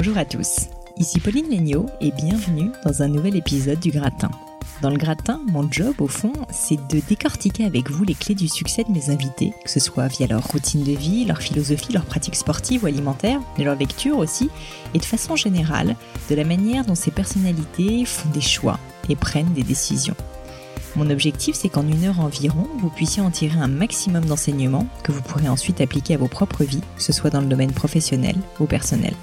Bonjour à tous, ici Pauline Legnaud et bienvenue dans un nouvel épisode du Gratin. Dans le gratin, mon job, au fond, c'est de décortiquer avec vous les clés du succès de mes invités, que ce soit via leur routine de vie, leur philosophie, leur pratique sportive ou alimentaire, de leur lecture aussi, et de façon générale, de la manière dont ces personnalités font des choix et prennent des décisions. Mon objectif, c'est qu'en une heure environ, vous puissiez en tirer un maximum d'enseignements que vous pourrez ensuite appliquer à vos propres vies, que ce soit dans le domaine professionnel ou personnel.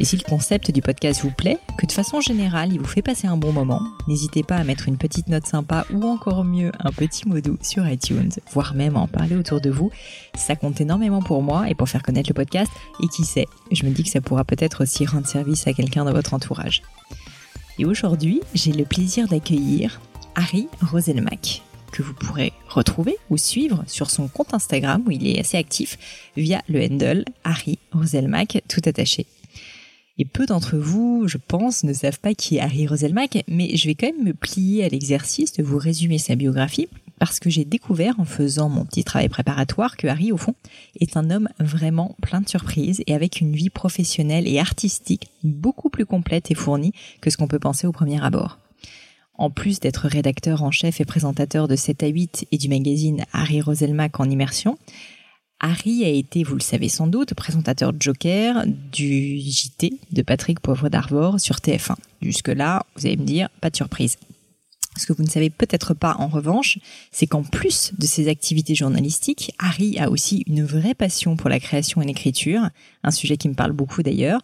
Et si le concept du podcast vous plaît, que de façon générale il vous fait passer un bon moment, n'hésitez pas à mettre une petite note sympa ou encore mieux un petit mot doux sur iTunes, voire même en parler autour de vous. Ça compte énormément pour moi et pour faire connaître le podcast. Et qui sait, je me dis que ça pourra peut-être aussi rendre service à quelqu'un dans votre entourage. Et aujourd'hui, j'ai le plaisir d'accueillir Harry Roselmack que vous pourrez retrouver ou suivre sur son compte Instagram où il est assez actif via le handle Harry Roselmack tout attaché. Et peu d'entre vous, je pense, ne savent pas qui est Harry Roselmack, mais je vais quand même me plier à l'exercice de vous résumer sa biographie, parce que j'ai découvert en faisant mon petit travail préparatoire que Harry, au fond, est un homme vraiment plein de surprises et avec une vie professionnelle et artistique beaucoup plus complète et fournie que ce qu'on peut penser au premier abord. En plus d'être rédacteur en chef et présentateur de 7 à 8 et du magazine Harry Roselmack en immersion, Harry a été, vous le savez sans doute, présentateur Joker du JT de Patrick Poivre d'Arvor sur TF1. Jusque-là, vous allez me dire, pas de surprise. Ce que vous ne savez peut-être pas en revanche, c'est qu'en plus de ses activités journalistiques, Harry a aussi une vraie passion pour la création et l'écriture, un sujet qui me parle beaucoup d'ailleurs.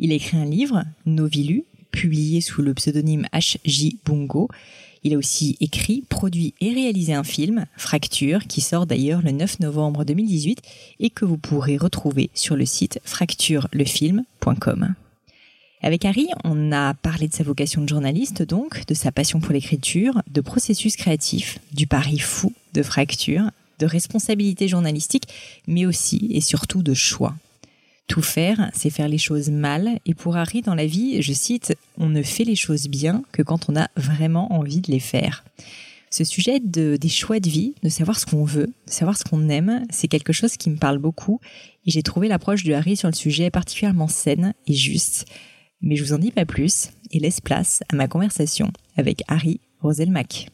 Il écrit un livre, Novilu, publié sous le pseudonyme H.J. Bungo, il a aussi écrit, produit et réalisé un film, Fracture, qui sort d'ailleurs le 9 novembre 2018 et que vous pourrez retrouver sur le site fracturelefilm.com. Avec Harry, on a parlé de sa vocation de journaliste donc, de sa passion pour l'écriture, de processus créatif, du pari fou de fracture, de responsabilité journalistique, mais aussi et surtout de choix. Tout faire, c'est faire les choses mal. Et pour Harry, dans la vie, je cite, on ne fait les choses bien que quand on a vraiment envie de les faire. Ce sujet de, des choix de vie, de savoir ce qu'on veut, de savoir ce qu'on aime, c'est quelque chose qui me parle beaucoup. Et j'ai trouvé l'approche de Harry sur le sujet particulièrement saine et juste. Mais je vous en dis pas plus et laisse place à ma conversation avec Harry Roselmack.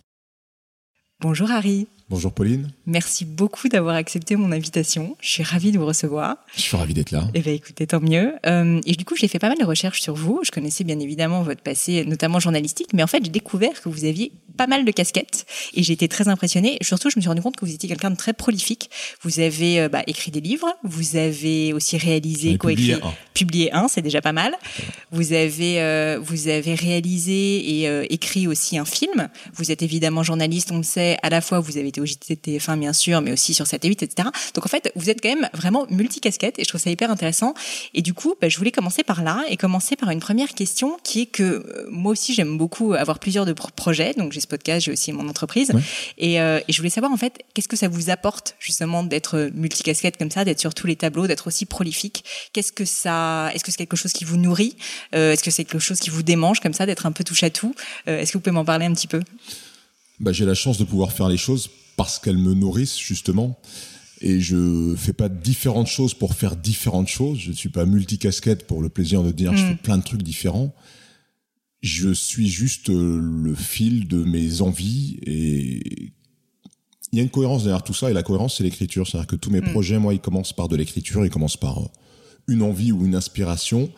Bonjour Harry. Bonjour Pauline. Merci beaucoup d'avoir accepté mon invitation. Je suis ravie de vous recevoir. Je suis ravi d'être là. Eh bien écoutez, tant mieux. Euh, et du coup, j'ai fait pas mal de recherches sur vous. Je connaissais bien évidemment votre passé, notamment journalistique, mais en fait, j'ai découvert que vous aviez pas mal de casquettes et j'ai été très impressionnée. Surtout, je me suis rendu compte que vous étiez quelqu'un de très prolifique. Vous avez euh, bah, écrit des livres, vous avez aussi réalisé, coécrit, publié un, c'est déjà pas mal. Vous avez, euh, vous avez réalisé et euh, écrit aussi un film. Vous êtes évidemment journaliste, on le sait. À la fois, vous avez été au JT TF1 bien sûr, mais aussi sur 7 et 8, etc. Donc en fait, vous êtes quand même vraiment multicasquette et je trouve ça hyper intéressant. Et du coup, bah, je voulais commencer par là et commencer par une première question qui est que euh, moi aussi j'aime beaucoup avoir plusieurs de projets. Donc j'ai ce podcast, j'ai aussi mon entreprise. Et, euh, et, je voulais savoir en fait, qu'est-ce que ça vous apporte justement d'être multicasquette comme ça, d'être sur tous les tableaux, d'être aussi prolifique? Qu'est-ce que ça, est-ce que c'est quelque chose qui vous nourrit? Euh, Est-ce que c'est quelque chose qui vous démange comme ça, d'être un peu touche à tout? Est-ce que vous pouvez m'en parler un petit peu? Bah, j'ai la chance de pouvoir faire les choses parce qu'elles me nourrissent justement. Et je fais pas différentes choses pour faire différentes choses. Je ne suis pas multicasquette pour le plaisir de dire je fais mm. plein de trucs différents. Je suis juste le fil de mes envies et il y a une cohérence derrière tout ça et la cohérence c'est l'écriture. C'est-à-dire que tous mes mm. projets, moi, ils commencent par de l'écriture, ils commencent par euh, une envie ou une inspiration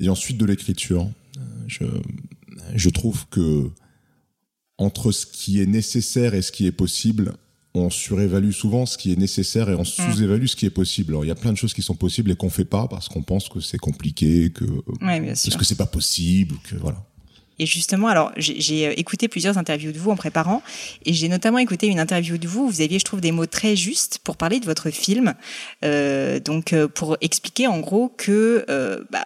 et ensuite de l'écriture. Euh, je, je trouve que entre ce qui est nécessaire et ce qui est possible, on surévalue souvent ce qui est nécessaire et on mm. sous-évalue ce qui est possible. Alors il y a plein de choses qui sont possibles et qu'on fait pas parce qu'on pense que c'est compliqué, que ouais, parce que c'est pas possible, que voilà. Et justement, alors j'ai euh, écouté plusieurs interviews de vous en préparant, et j'ai notamment écouté une interview de vous où vous aviez, je trouve, des mots très justes pour parler de votre film. Euh, donc, euh, pour expliquer en gros que, euh, bah,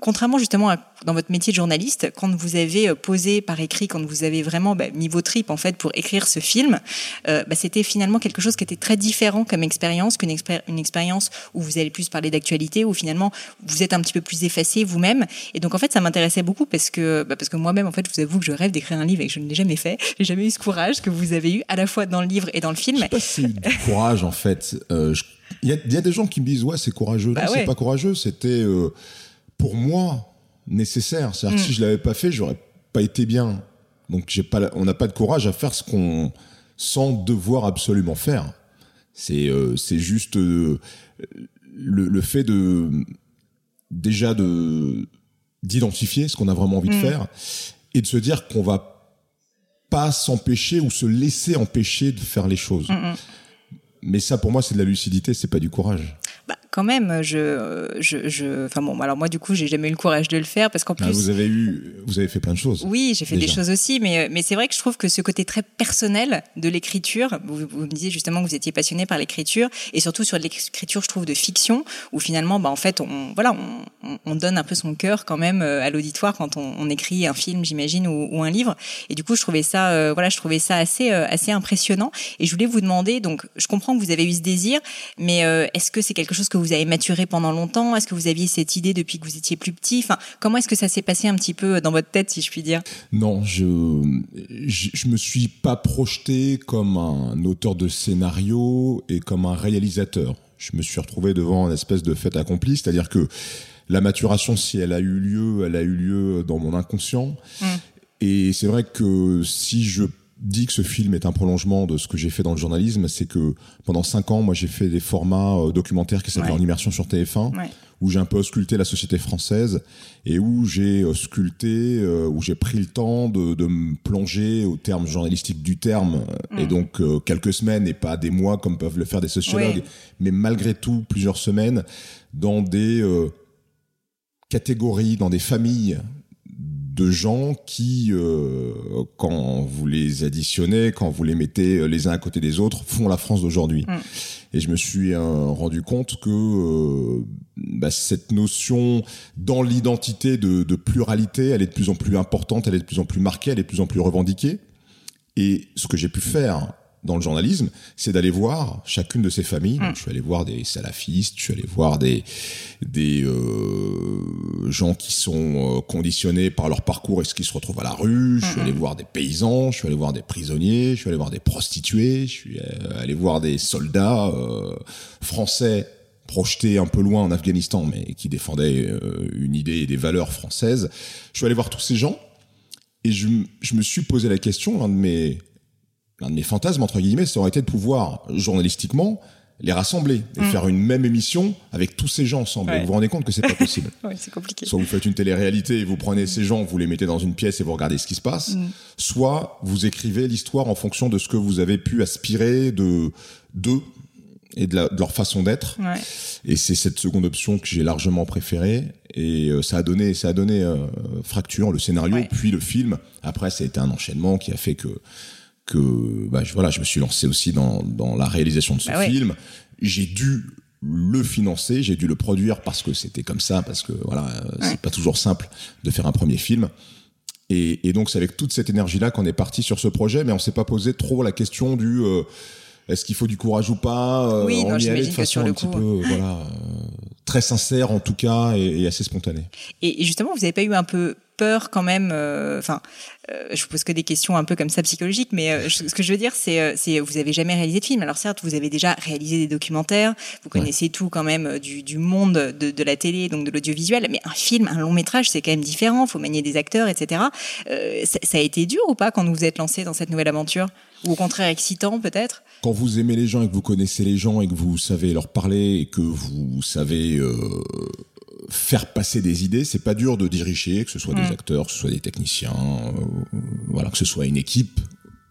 contrairement justement à dans votre métier de journaliste, quand vous avez euh, posé par écrit, quand vous avez vraiment bah, mis vos tripes en fait pour écrire ce film, euh, bah, c'était finalement quelque chose qui était très différent comme expérience qu'une une expérience où vous allez plus parler d'actualité, où finalement vous êtes un petit peu plus effacé vous-même. Et donc en fait, ça m'intéressait beaucoup parce que bah, parce que moi-même en fait, je vous avoue que je rêve d'écrire un livre et que je ne l'ai jamais fait. J'ai jamais eu ce courage que vous avez eu à la fois dans le livre et dans le film. Je sais pas si du courage en fait. Euh, il y, a, y, a, des gens qui me disent ouais c'est courageux. Bah non, c'est pas courageux. C'était euh, pour moi nécessaire. C'est-à-dire que si mm. je l'avais pas fait, j'aurais pas été bien. Donc j'ai pas, on n'a pas de courage à faire ce qu'on sent devoir absolument faire. C'est euh, c'est juste euh, le, le, fait de déjà de d'identifier ce qu'on a vraiment envie de mm. faire et de se dire qu'on va pas s'empêcher ou se laisser empêcher de faire les choses. Mm, Mais ça, pour moi, c'est de la lucidité, c'est pas du courage bah, quand même, je, je, je, enfin bon, alors moi du coup, j'ai jamais eu le courage de le faire parce qu'en ah, plus, vous avez eu, vous avez fait plein de choses. Oui, j'ai fait des choses aussi, mais mais c'est vrai que je trouve que ce côté très personnel de l'écriture, vous, vous, me disiez justement que vous étiez passionné par l'écriture et surtout sur l'écriture, je trouve de fiction, où finalement, bah en fait, on voilà, on, on donne un peu son cœur quand même euh, à l'auditoire quand on, on, écrit un film, j'imagine, ou, ou, un livre. Et du coup, je trouvais ça, euh, voilà, je trouvais ça assez euh, assez impressionnant. Et je voulais vous demander, donc, je comprends que vous avez eu ce désir, mais est-ce que c'est quelque chose que vous avez maturé pendant longtemps? Est-ce que vous aviez cette idée depuis que vous étiez plus petit? Enfin, comment est-ce que ça s'est passé un petit peu dans votre tête, si je puis dire? Non, je, je me suis pas projeté comme un auteur de scénario et comme un réalisateur. Je me suis retrouvé devant une espèce de fait accompli, c'est-à-dire que la maturation, si elle a eu lieu, elle a eu lieu dans mon inconscient. Mmh. Et c'est vrai que si je dit que ce film est un prolongement de ce que j'ai fait dans le journalisme, c'est que pendant cinq ans, moi, j'ai fait des formats euh, documentaires qui s'appellent en immersion sur TF1, où j'ai un peu sculpté la société française et où j'ai euh, sculpté, euh, où j'ai pris le temps de, de, me plonger au terme journalistique du terme, et mm. donc quelques semaines et pas des mois comme peuvent le faire des sociologues, mais malgré tout plusieurs semaines dans des catégories, dans des familles de gens qui, euh, quand vous les additionnez, quand vous les mettez les uns à côté des autres, font la France d'aujourd'hui. Mm. Et je me suis euh, rendu compte que euh, bah, cette notion dans l'identité de, de, pluralité, elle est de plus en plus importante, elle est de plus en plus marquée, elle est de plus en plus revendiquée. Et ce que j'ai pu faire dans le journalisme, c'est d'aller voir chacune de ces familles. Donc, mm. je suis allé voir des salafistes, je suis allé voir des des euh, gens qui sont euh, conditionnés par leur parcours et ce qui se retrouvent à la rue. Je suis allé voir des paysans, je suis allé voir des prisonniers, je suis allé voir des prostituées, je suis euh, allé voir des soldats euh, français projetés un peu loin en Afghanistan, mais qui défendaient une idée et des valeurs françaises. Je suis allé voir tous ces gens et je, je me suis posé la question, l'un de mes l'un de mes fantasmes entre guillemets, ça aurait été de pouvoir journalistiquement les rassembler et mm. faire une même émission avec tous ces gens ensemble. vous vous rendez compte que c'est pas possible. ouais, c'est compliqué. Soit vous faites une télé-réalité et vous prenez ces gens, vous les mettez dans une pièce et vous regardez ce qui se passe. Mm. Soit vous écrivez l'histoire en fonction de ce que vous avez pu aspirer de d'eux et de, leur façon d'être. Ouais. Et c'est cette seconde option que j'ai largement préférée. Et euh, ça a donné, ça a donné euh, fracture, le scénario, puis le film. Après, ça a été un enchaînement qui a fait que que bah, je, voilà, je me suis lancé aussi dans, dans la réalisation de ce bah film. J'ai dû le financer, j'ai dû le produire parce que c'était comme ça, parce que voilà, c'est pas toujours simple de faire un premier film. Et, et donc c'est avec toute cette énergie-là qu'on est parti sur ce projet, mais on s'est pas posé trop la question du euh, est-ce qu'il faut du courage ou pas Oui, on non, y allait de façon petit coup. peu, voilà, euh, très sincère en tout cas et, et assez spontanée. Et, justement, vous n'avez pas eu un peu peur quand même euh, Enfin, euh, je vous pose que des questions un peu comme ça psychologiques, mais euh, je- ce que je veux dire, c'est, c'est vous avez jamais réalisé de film. Alors certes, vous avez déjà réalisé des documentaires, vous connaissez tout quand même du, du monde de, de la télé, donc de l'audiovisuel, mais un film, un long métrage, c'est quand même différent. Faut manier des acteurs, etc. Euh, ça, ça a été dur ou pas quand vous vous êtes lancé dans cette nouvelle aventure? Ou au contraire excitant peut-être? Quand vous aimez les gens et que vous connaissez les gens et que vous savez leur parler et que vous savez euh, faire passer des idées, c'est pas dur de diriger, que ce soit Mm. des acteurs, que ce soit des techniciens, euh, voilà, que ce soit une équipe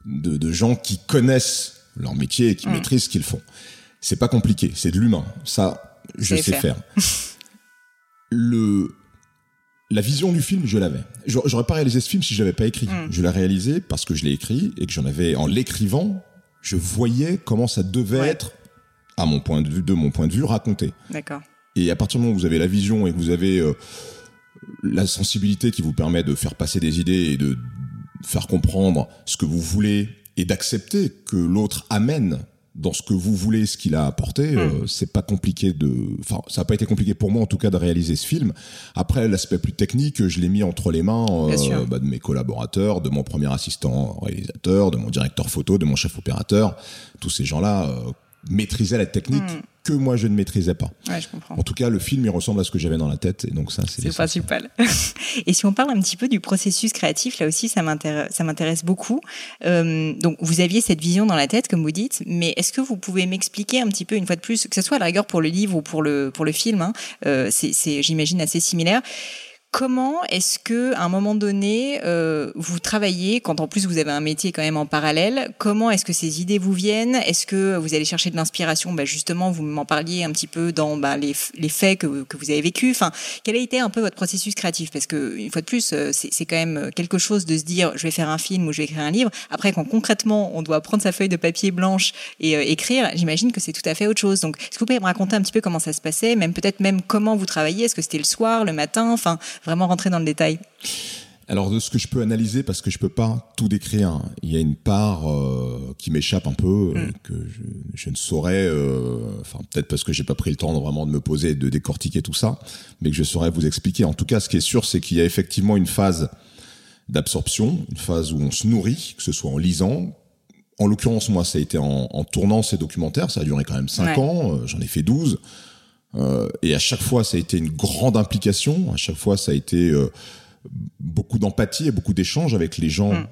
de, de gens qui connaissent leur métier et qui Mm. maîtrisent ce qu'ils font. C'est pas compliqué, c'est de l'humain. Ça, je sais faire. faire. Le la vision du film, je l'avais. J'aurais j'aurais pas réalisé ce film si je l'avais pas écrit. Mm. Je l'ai réalisé parce que je l'ai écrit et que j'en avais, en l'écrivant, je voyais comment ça devait Ouais. être, à mon point de vue, de mon point de vue, raconté. D'accord. Et à partir du moment où vous avez la vision et que vous avez euh, la sensibilité qui vous permet de faire passer des idées et de faire comprendre ce que vous voulez et d'accepter que l'autre amène dans ce que vous voulez ce qu'il a apporté, euh, c'est pas compliqué de, enfin, ça a pas été compliqué pour moi en tout cas de réaliser ce film. Après, l'aspect plus technique, je l'ai mis entre les mains euh, bah, de mes collaborateurs, de mon premier assistant réalisateur, de mon directeur photo, de mon chef opérateur. Tous ces gens-là euh, maîtrisaient la technique Mm. que moi je ne maîtrisais pas. Ouais, je comprends. En tout cas, le film, il ressemble à ce que j'avais dans la tête, et donc ça, c'est l'essentiel. principal. Et si on parle un petit peu du processus créatif, là aussi, ça m'intéresse, beaucoup. Euh, donc, vous aviez cette vision dans la tête, comme vous dites, mais est-ce que vous pouvez m'expliquer un petit peu, une fois de plus, que ce soit à la rigueur pour le livre ou pour le pour le film, hein, euh, c'est, j'imagine, assez similaire. Comment est-ce que, à un moment donné, euh, vous travaillez quand en plus vous avez un métier quand même en parallèle Comment est-ce que ces idées vous viennent? Est-ce que vous allez chercher de l'inspiration? Bah, Justement, vous m'en parliez un petit peu dans bah, les, les faits que, que vous avez vécus. Enfin, quel a été un peu votre processus créatif? Parce que une fois de plus, euh, c'est quand même quelque chose de se dire je vais faire un film ou je vais écrire un livre. Après, quand concrètement on doit prendre sa feuille de papier blanche et euh, écrire, j'imagine que c'est tout à fait autre chose. Donc, est-ce que vous pouvez me raconter un petit peu comment ça se passait, même peut-être même comment vous travailliez Est-ce que c'était le soir, le matin? Enfin, vraiment rentrer dans le détail. Alors, de ce que je peux analyser, parce que je peux pas tout décrire, il y a une part euh, qui m'échappe un peu, euh, que je, je ne saurais, euh, enfin, peut-être parce que j'ai pas pris le temps de vraiment de me poser et de décortiquer tout ça, mais que je saurais vous expliquer. En tout cas, ce qui est sûr, c'est qu'il y a effectivement une phase d'absorption, une phase où on se nourrit, que ce soit en lisant. En l'occurrence, moi, ça a été en, en tournant ces documentaires. Ça a duré quand même cinq Ouais. ans. euh, J'en ai fait 12. Euh, et à chaque fois, ça a été une grande implication. À chaque fois, ça a été euh, beaucoup d'empathie et beaucoup d'échanges avec les gens Mm.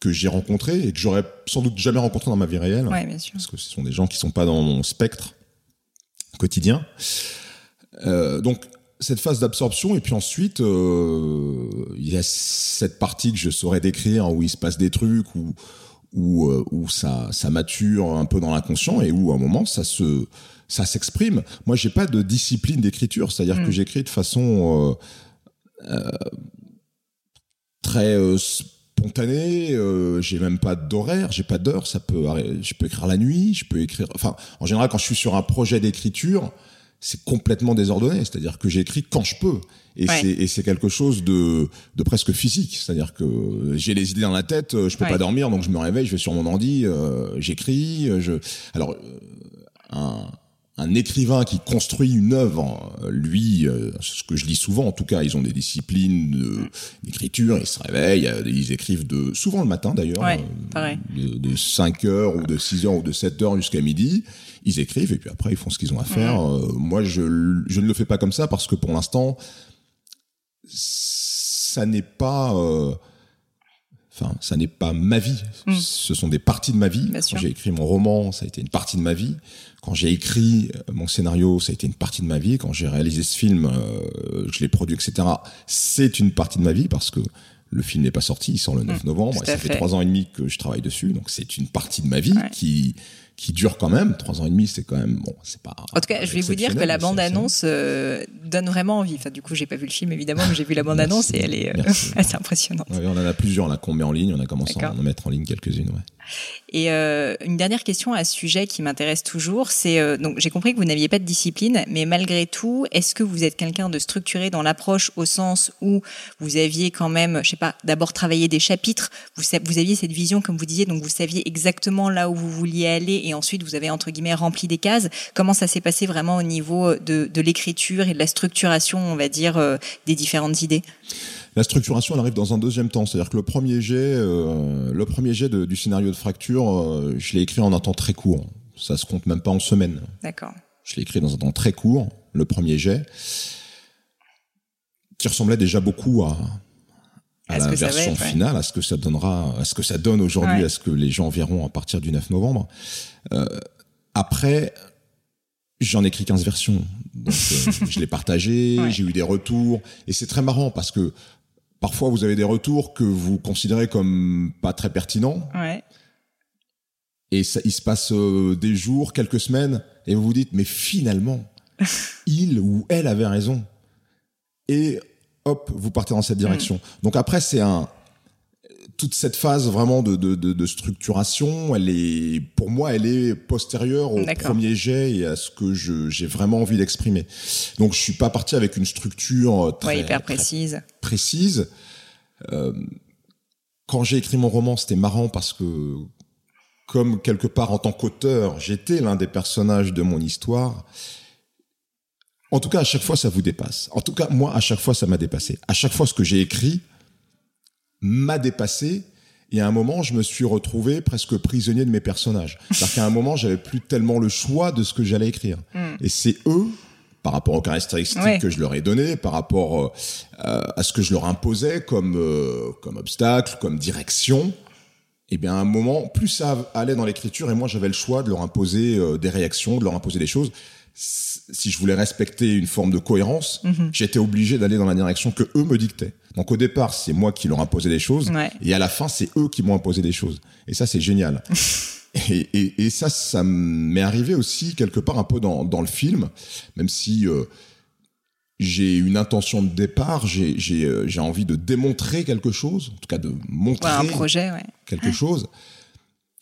que j'ai rencontrés et que j'aurais sans doute jamais rencontrés dans ma vie réelle. Ouais, bien sûr. Parce que ce sont des gens qui sont pas dans mon spectre quotidien. Euh, donc, cette phase d'absorption et puis ensuite euh, il y a cette partie que je saurais décrire où il se passe des trucs où où, où ça ça mature un peu dans l'inconscient et où à un moment ça se ça s'exprime. Moi j'ai pas de discipline d'écriture, c'est-à-dire Mm. que j'écris de façon euh, euh, très euh, spontanée, euh, j'ai même pas d'horaire, j'ai pas d'heure, ça peut je peux écrire la nuit, je peux écrire enfin en général quand je suis sur un projet d'écriture, c'est complètement désordonné, c'est-à-dire que j'écris quand je peux. Et Ouais. c'est et c'est quelque chose de de presque physique, c'est-à-dire que j'ai les idées dans la tête, euh, je peux Ouais. pas dormir, donc je me réveille, je vais sur mon ordi, euh, j'écris, je alors un un écrivain qui construit une œuvre, lui, euh, ce que je lis souvent, en tout cas, ils ont des disciplines d'écriture, ils se réveillent, euh, ils écrivent de souvent le matin d'ailleurs, Ouais, euh, de, de 5 heures ou de 6 heures ou de 7 heures jusqu'à midi, ils écrivent et puis après ils font ce qu'ils ont à faire. Euh, moi, je, je ne le fais pas comme ça parce que pour l'instant, ça n'est pas, euh, enfin, ça n'est pas ma vie. Mm. Ce sont des parties de ma vie. Bien Quand j'ai écrit mon roman, ça a été une partie de ma vie. Quand j'ai écrit euh, mon scénario, ça a été une partie de ma vie. Quand j'ai réalisé ce film, euh, je l'ai produit, etc. C'est une partie de ma vie parce que le film n'est pas sorti, il sort le 9 novembre. Mm. tout Et ça fait fait. trois ans et demi que je travaille dessus, donc c'est une partie de ma vie Ouais. qui qui dure quand même. Trois ans et demi, c'est quand même bon, c'est pas. En tout cas, je vais vous dire que la c'est- bande-annonce euh, donne vraiment envie. Enfin, du coup, j'ai pas vu le film évidemment, mais j'ai vu la bande-annonce Merci. et elle est euh, assez impressionnante. Ouais, on en a plusieurs là qu'on met en ligne. On a commencé à en mettre en ligne quelques-unes. Ouais. Et euh, une dernière question à ce sujet qui m'intéresse toujours, c'est euh, donc j'ai compris que vous n'aviez pas de discipline, mais malgré tout, est-ce que vous êtes quelqu'un de structuré dans l'approche au sens où vous aviez quand même, je sais pas, d'abord travaillé des chapitres, vous, vous aviez cette vision comme vous disiez, donc vous saviez exactement là où vous vouliez aller, et ensuite vous avez entre guillemets rempli des cases. Comment ça s'est passé vraiment au niveau de, de l'écriture et de la structuration, on va dire, euh, des différentes idées? La structuration, elle arrive dans un deuxième temps. C'est-à-dire que le premier jet, euh, le premier jet du scénario de fracture, euh, je l'ai écrit en un temps très court. Ça se compte même pas en semaines. D'accord. Je l'ai écrit dans un temps très court, le premier jet, qui ressemblait déjà beaucoup à, à, la version finale, à ce que ça donnera, à ce que ça donne aujourd'hui, à ce que les gens verront à partir du 9 novembre. Euh, après, J'en ai écrit 15 versions. Donc, euh, je l'ai partagé, j'ai eu des retours. Et c'est très marrant parce que parfois vous avez des retours que vous considérez comme pas très pertinents. Ouais. Et ça, il se passe euh, des jours, quelques semaines, et vous vous dites, mais finalement, il ou elle avait raison. Et hop, vous partez dans cette direction. Mm. Donc après, c'est un, toute cette phase vraiment de, de, de, structuration, elle est, pour moi, elle est postérieure au premier jet et à ce que j'ai vraiment envie d'exprimer. Donc, je suis pas parti avec une structure très, hyper précise. précise. Euh, quand j'ai écrit mon roman, c'était marrant parce que, comme quelque part en tant qu'auteur, j'étais l'un des personnages de mon histoire. En tout cas, à chaque fois, ça vous dépasse. En tout cas, moi, à chaque fois, ça m'a dépassé. À chaque fois, ce que j'ai écrit, m'a dépassé. Et à un moment, je me suis retrouvé presque prisonnier de mes personnages. C'est-à-dire qu'à un moment, j'avais plus tellement le choix de ce que j'allais écrire. Hmm. Et c'est eux, par rapport aux caractéristiques que je leur ai données, par rapport euh, à ce que je leur imposais comme euh, comme obstacle, comme direction, et eh bien à un moment, plus ça allait dans l'écriture, et moi j'avais le choix de leur imposer euh, des réactions, de leur imposer des choses si je voulais respecter une forme de cohérence, mhm. j'étais obligé d'aller dans la direction que eux me dictaient. Donc au départ, c'est moi qui leur imposais des choses, et à la fin, c'est eux qui m'ont imposé des choses. Et ça, c'est génial. et, et, et, ça, ça m'est arrivé aussi quelque part un peu dans, dans le film, même si euh, j'ai une intention de départ, j'ai euh, j'ai envie de démontrer quelque chose, en tout cas de montrer un projet, ouais. quelque chose.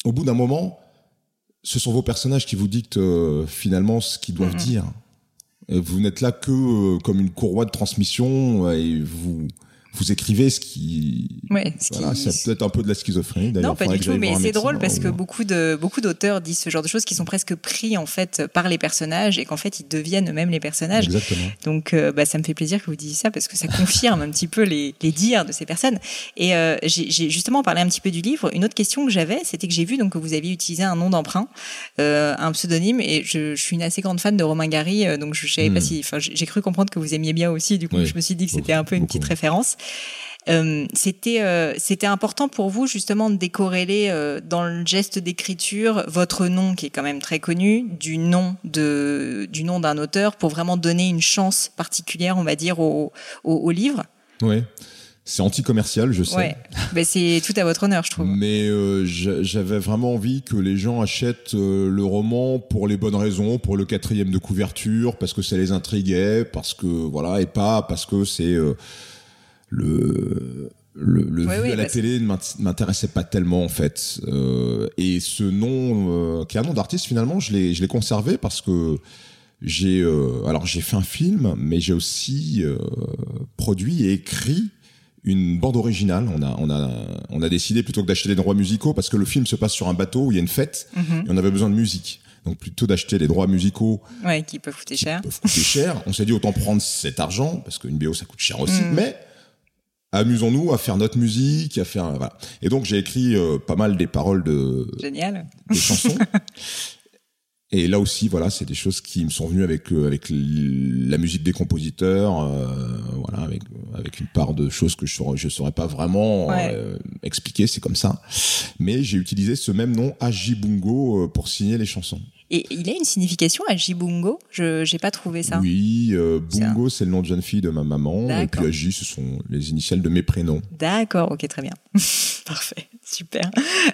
Au bout d'un moment, ce sont vos personnages qui vous dictent euh, finalement ce qu'ils doivent mm-hmm. dire. vous n'êtes là que euh, comme une courroie de transmission et vous vous écrivez ce qui, ouais, voilà, ça peut être un peu de la schizophrénie. Non, pas du tout, mais c'est drôle parce que beaucoup de beaucoup d'auteurs disent ce genre de choses qui sont presque pris en fait par les personnages et qu'en fait ils deviennent eux-mêmes les personnages. Exactement. Donc, euh, bah, ça me fait plaisir que vous disiez ça parce que ça confirme un petit peu les, les dires de ces personnes. Et euh, j'ai justement parlé un petit peu du livre. Une autre question que j'avais, c'était que j'ai vu donc que vous aviez utilisé un nom d'emprunt, euh, un pseudonyme, et je, je, suis une assez grande fan de Romain Gary, donc je savais pas hmm. si, enfin, j'ai cru comprendre que vous aimiez bien aussi. Du coup, je me suis dit que c'était un peu une petite référence. Euh, c'était euh, c'était important pour vous justement de décorréler euh, dans le geste d'écriture votre nom qui est quand même très connu du nom de du nom d'un auteur pour vraiment donner une chance particulière on va dire au, au, livre? Oui. C'est anti-commercial, je sais. Ouais, mais c'est tout à votre honneur, je trouve. Mais j'avais vraiment envie que les gens achètent le roman pour les bonnes raisons, pour le quatrième de couverture, parce que ça les intriguait, parce que voilà, et pas parce que c'est le le, le vu à la télé ne m'intéressait pas tellement en fait. Euh, et ce nom, euh, qui est un nom d'artiste finalement, je l'ai je l'ai conservé parce que j'ai euh, alors j'ai fait un film, mais j'ai aussi euh, produit et écrit une bande originale. On a on a on a décidé plutôt que d'acheter des droits musicaux parce que le film se passe sur un bateau où il y a une fête mhm. et on avait besoin de musique. Donc plutôt d'acheter des droits musicaux ouais, qui peuvent coûter cher. Peuvent coûter cher. On s'est dit autant prendre cet argent parce qu'une BO ça coûte cher aussi, mhm. mais amusons-nous à faire notre musique, à faire voilà. Et donc j'ai écrit euh, pas mal des paroles de Génial. des chansons. Et là aussi, voilà, c'est des choses qui me sont venues avec euh, avec la musique des compositeurs, euh, voilà, avec avec une part de choses que je saurais, je saurais pas vraiment expliquer, c'est comme ça. Mais j'ai utilisé ce même nom Ajibungo pour signer les chansons. Et il a une signification à Jibungo Je n'ai pas trouvé ça. Oui, euh, Bungo, c'est le nom de jeune fille de ma maman. Et puis Agi, ce sont les initiales de mes prénoms. D'accord, ok, très bien. Parfait. Super.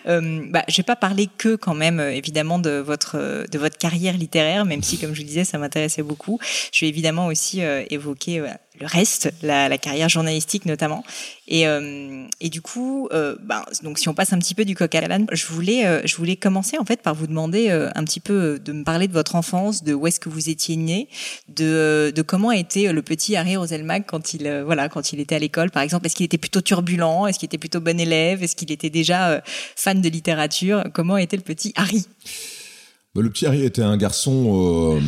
Euh, bah, je vais pas parler que quand même euh, évidemment de votre de votre carrière littéraire, même si comme je vous disais ça m'intéressait beaucoup. Je vais évidemment aussi euh, évoquer le reste, la, carrière journalistique notamment. Et, euh, et du coup, euh, ben, donc si on passe un petit peu du coq à l'âne, je voulais, euh, je voulais commencer en fait par vous demander euh, un petit peu de me parler de votre enfance, de où est-ce que vous étiez né, de, de comment était le petit Harry Roselmack quand il, voilà, quand il était à l'école, par exemple. Est-ce qu'il était plutôt turbulent? Est-ce qu'il était plutôt bon élève? Est-ce qu'il était déjà fan de littérature Comment était le petit Harry? Bah, Le petit Harry était un garçon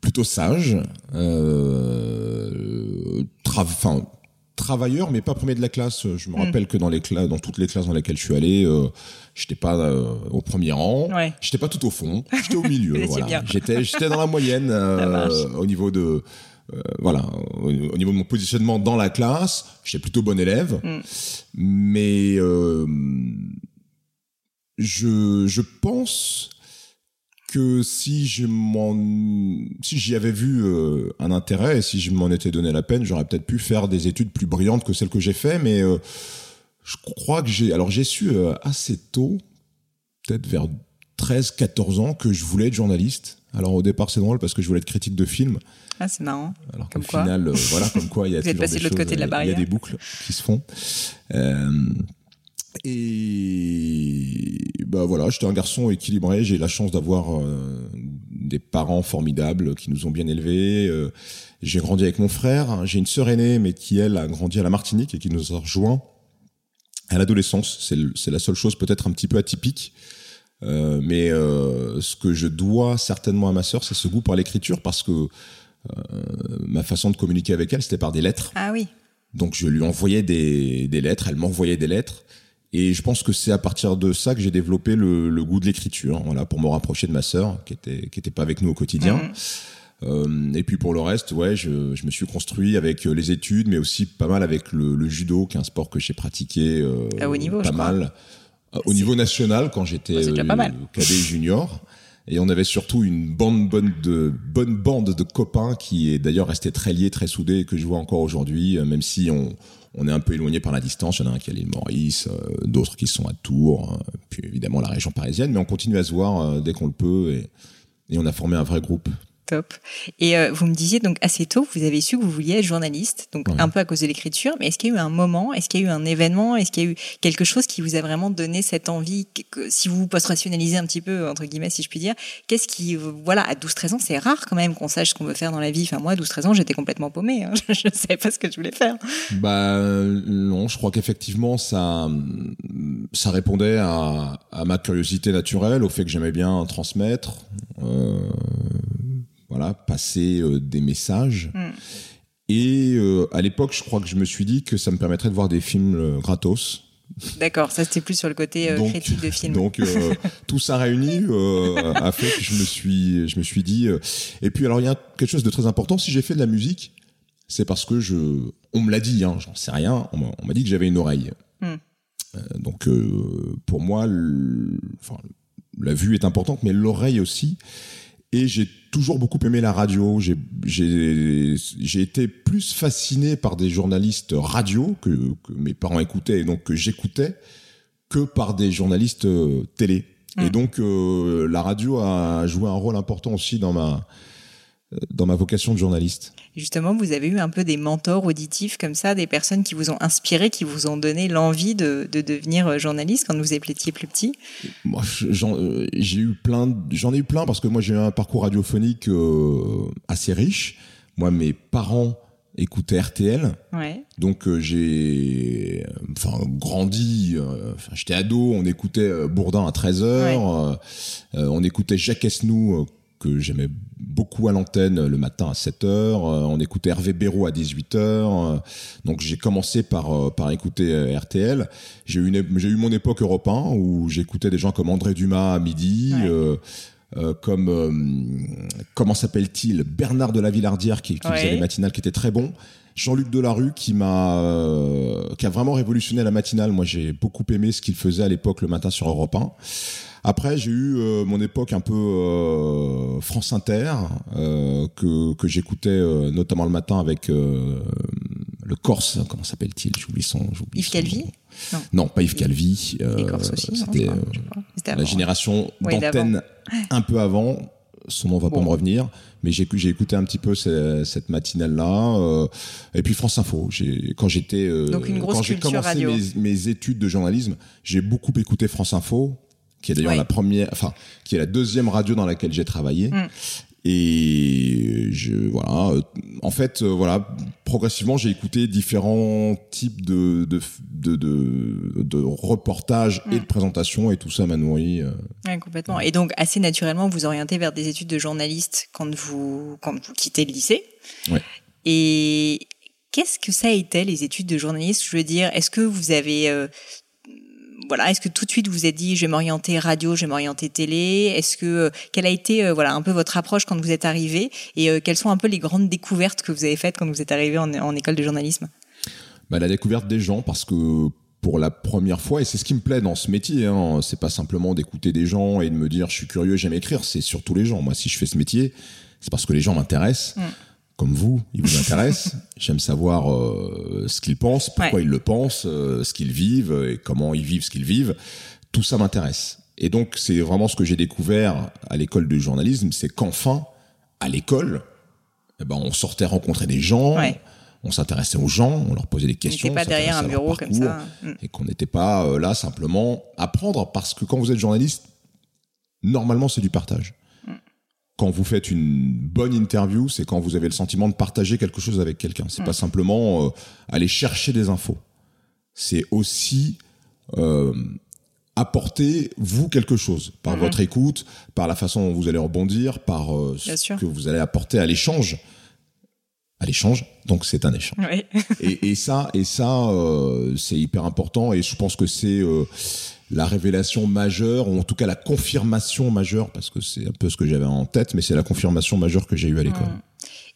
plutôt sage, euh, travailleur, mais pas premier de la classe. Je me mm. rappelle que dans les classes, dans toutes les classes dans lesquelles je suis allé, euh, j'étais pas euh, au premier rang, ouais. j'étais pas tout au fond, j'étais au milieu. voilà. J'étais, j'étais dans la moyenne euh, au niveau de, euh, voilà, au, niveau de mon positionnement dans la classe. J'étais plutôt bon élève, mm. mais euh, je, je pense que si je m'en, si j'y avais vu euh, un intérêt et si je m'en étais donné la peine, j'aurais peut-être pu faire des études plus brillantes que celles que j'ai fait. Mais euh, je crois que j'ai, alors j'ai su euh, assez tôt, peut-être vers 13, 14 ans, que je voulais être journaliste. Alors au départ c'est drôle parce que je voulais être critique de film. Ah c'est marrant. Alors qu'au final, voilà, comme quoi il y a, Vous êtes passé de l'autre côté de la barrière. Il y a des boucles qui se font. Et bah voilà, j'étais un garçon équilibré. J'ai la chance d'avoir euh, des parents formidables qui nous ont bien élevés. Euh, j'ai grandi avec mon frère. J'ai une sœur aînée, mais qui elle a grandi à la Martinique et qui nous a rejoint à l'adolescence. C'est la seule chose peut-être un petit peu atypique. Euh, mais euh, ce que je dois certainement à ma sœur, c'est ce goût pour l'écriture, parce que ma façon de communiquer avec elle, c'était par des lettres. Ah oui. Donc je lui envoyais des, des lettres, elle m'envoyait des lettres. Et je pense que c'est à partir de ça que j'ai développé le, le, goût de l'écriture, voilà, pour me rapprocher de ma sœur, qui était qui était pas avec nous au quotidien. Mhm. Euh, et puis pour le reste, ouais, je, je, me suis construit avec euh, les études, mais aussi pas mal avec le, le judo, qui est un sport que j'ai pratiqué euh, à haut niveau, pas mal au niveau national quand j'étais euh, cadet junior. Et on avait surtout une bande bonne de bande de copains qui est d'ailleurs resté très liés, très soudés, et que je vois encore aujourd'hui, euh, même si on est un peu éloigné par la distance. Il y en a un qui est à l'île Maurice, euh, d'autres qui sont à Tours, euh, puis évidemment la région parisienne. Mais on continue à se voir euh, dès qu'on le peut et on a formé un vrai groupe. Top. Et euh, vous me disiez donc assez tôt, vous avez su que vous vouliez être journaliste, donc un peu à cause de l'écriture. Mais est-ce qu'il y a eu un moment, est-ce qu'il y a eu un événement, est-ce qu'il y a eu quelque chose qui vous a vraiment donné cette envie que, Si vous post-rationalisez un petit peu entre guillemets, si je puis dire, qu'est-ce qui, voilà, à 12-13 ans, c'est rare quand même qu'on sache ce qu'on veut faire dans la vie. Enfin moi, à 12-13 ans, j'étais complètement paumé. Hein. Je ne savais pas ce que je voulais faire. Bah non, je crois qu'effectivement ça, ça répondait à, à, ma curiosité naturelle, au fait que j'aimais bien transmettre. Euh voilà, passer euh, des messages. Mm. Et euh, à l'époque, je crois que je me suis dit que ça me permettrait de voir des films euh, gratos. D'accord, ça c'était plus sur le côté critique de film. Donc tout ça réuni a fait que je me suis, je me suis dit. et puis alors il y a quelque chose de très important. Si j'ai fait de la musique, c'est parce que je, on me l'a dit, hein, j'en sais rien. On m'a dit que j'avais une oreille. Mm. donc pour moi, enfin, la vue est importante, mais l'oreille aussi. Et j'ai toujours beaucoup aimé la radio. J'ai été plus fasciné par des journalistes radio que, que mes parents écoutaient et donc que j'écoutais que par des journalistes euh, télé. Et mmh. donc euh, la radio a joué un rôle important aussi dans ma dans ma vocation de journaliste. Justement, vous avez eu un peu des mentors auditifs comme ça, des personnes qui vous ont inspiré, qui vous ont donné l'envie de, de, devenir euh, journaliste quand vous étiez plus petit? Moi, j'en euh, j'ai eu plein, j'en ai eu plein parce que moi j'ai eu un parcours radiophonique euh, assez riche. Moi, mes parents écoutaient RTL, ouais. donc euh, j'ai, enfin grandi. J'étais ado, on écoutait Bourdin à 13 h ouais. on écoutait Jacques Esnou que j'aimais beaucoup à l'antenne le matin à 7 heures. Euh, on écoutait Hervé Béraud à 18 heures. Euh, donc j'ai commencé par euh, par écouter RTL. J'ai eu j'ai eu mon époque Europe 1 où j'écoutais des gens comme André Dumas à midi. Euh, comme euh, comment s'appelle-t-il Bernard de la Villardière qui, qui ouais. faisait les matinales qui était très bon. Jean-Luc Delarue qui m'a euh, qui a vraiment révolutionné la matinale. Moi j'ai beaucoup aimé ce qu'il faisait à l'époque le matin sur Europe 1 après, j'ai eu euh, mon époque un peu euh, France Inter euh, que que j'écoutais euh, notamment le matin avec euh, le Corse. Comment s'appelle-t-il J'oublie son. Yves Calvi. Non, pas Yves Calvi. c'était la génération d'antenne un peu avant. Son nom va pas me revenir, mais j'ai écouté un petit peu cette, matinale-là. et puis France Info. Quand j'étais, quand j'ai commencé mes, études de journalisme, j'ai beaucoup écouté France Info qui est d'ailleurs la première, enfin, qui est la deuxième radio dans laquelle j'ai travaillé. Mm. Et je voilà, euh, en fait, euh, voilà, progressivement, j'ai écouté différents types de de de, de, de reportages et de mm. présentations, et tout ça m'a nourri. Euh, complètement. Et donc, assez naturellement, vous orientez vers des études de journaliste quand vous quand vous quittez le lycée. Ouais. Et qu'est-ce que ça a été les études de journaliste? Je veux dire, est-ce que vous avez voilà, est-ce que tout de suite vous vous êtes dit je vais m'orienter radio, je vais m'orienter télé? Est-ce que euh, quelle a été euh, voilà un peu votre approche quand vous êtes arrivé et euh, quelles sont un peu les grandes découvertes que vous avez faites quand vous êtes arrivé en, école de journalisme? Bah, la découverte des gens parce que pour la première fois, et c'est ce qui me plaît dans ce métier, hein, c'est pas simplement d'écouter des gens et de me dire je suis curieux, j'aime écrire, c'est surtout les gens. Moi, si je fais ce métier, c'est parce que les gens m'intéressent. Mm comme vous, il vous intéresse. J'aime savoir euh, ce qu'ils pensent, pourquoi ils le pensent, euh, ce qu'ils vivent et comment ils vivent ce qu'ils vivent. Tout ça m'intéresse. Et donc, c'est vraiment ce que j'ai découvert à l'école de journalisme, c'est qu'enfin, à l'école, eh ben, on sortait rencontrer des gens, on s'intéressait aux gens, on leur posait des questions. On pas derrière un bureau comme ça. Mm. Et qu'on n'était pas euh, là simplement à apprendre, parce que quand vous êtes journaliste, normalement, c'est du partage quand vous faites une bonne interview, c'est quand vous avez le sentiment de partager quelque chose avec quelqu'un. C'est pas simplement euh, aller chercher des infos. C'est aussi euh, apporter vous quelque chose par mhm. votre écoute, par la façon dont vous allez rebondir, par euh, ce que vous allez apporter à l'échange. À l'échange, donc c'est un échange. et, et, ça, et ça, c'est hyper important. Et je pense que c'est la révélation majeure, ou en tout cas la confirmation majeure, parce que c'est un peu ce que j'avais en tête, mais c'est la confirmation majeure que j'ai eue à l'école.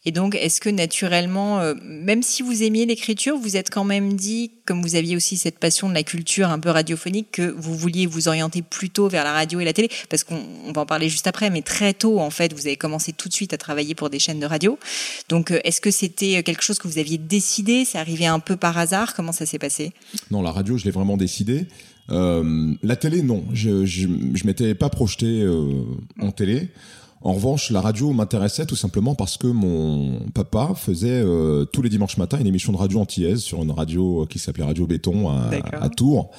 Et donc, est-ce que naturellement, euh, même si vous aimiez l'écriture, vous êtes quand même dit, comme vous aviez aussi cette passion de la culture un peu radiophonique, que vous vouliez vous orienter plutôt vers la radio et la télé Parce qu'on va en parler juste après, mais très tôt, en fait, vous avez commencé tout de suite à travailler pour des chaînes de radio. Donc, euh, est-ce que c'était quelque chose que vous aviez décidé? C'est arrivé un peu par hasard? Comment ça s'est passé? Non, la radio, je l'ai vraiment décidé. Euh, la télé, non. Je, je, je m'étais pas projeté euh, en télé. En revanche, la radio m'intéressait tout simplement parce que mon papa faisait euh, tous les dimanches matins une émission de radio antillaise sur une radio qui s'appelait Radio Béton à, à, Tours.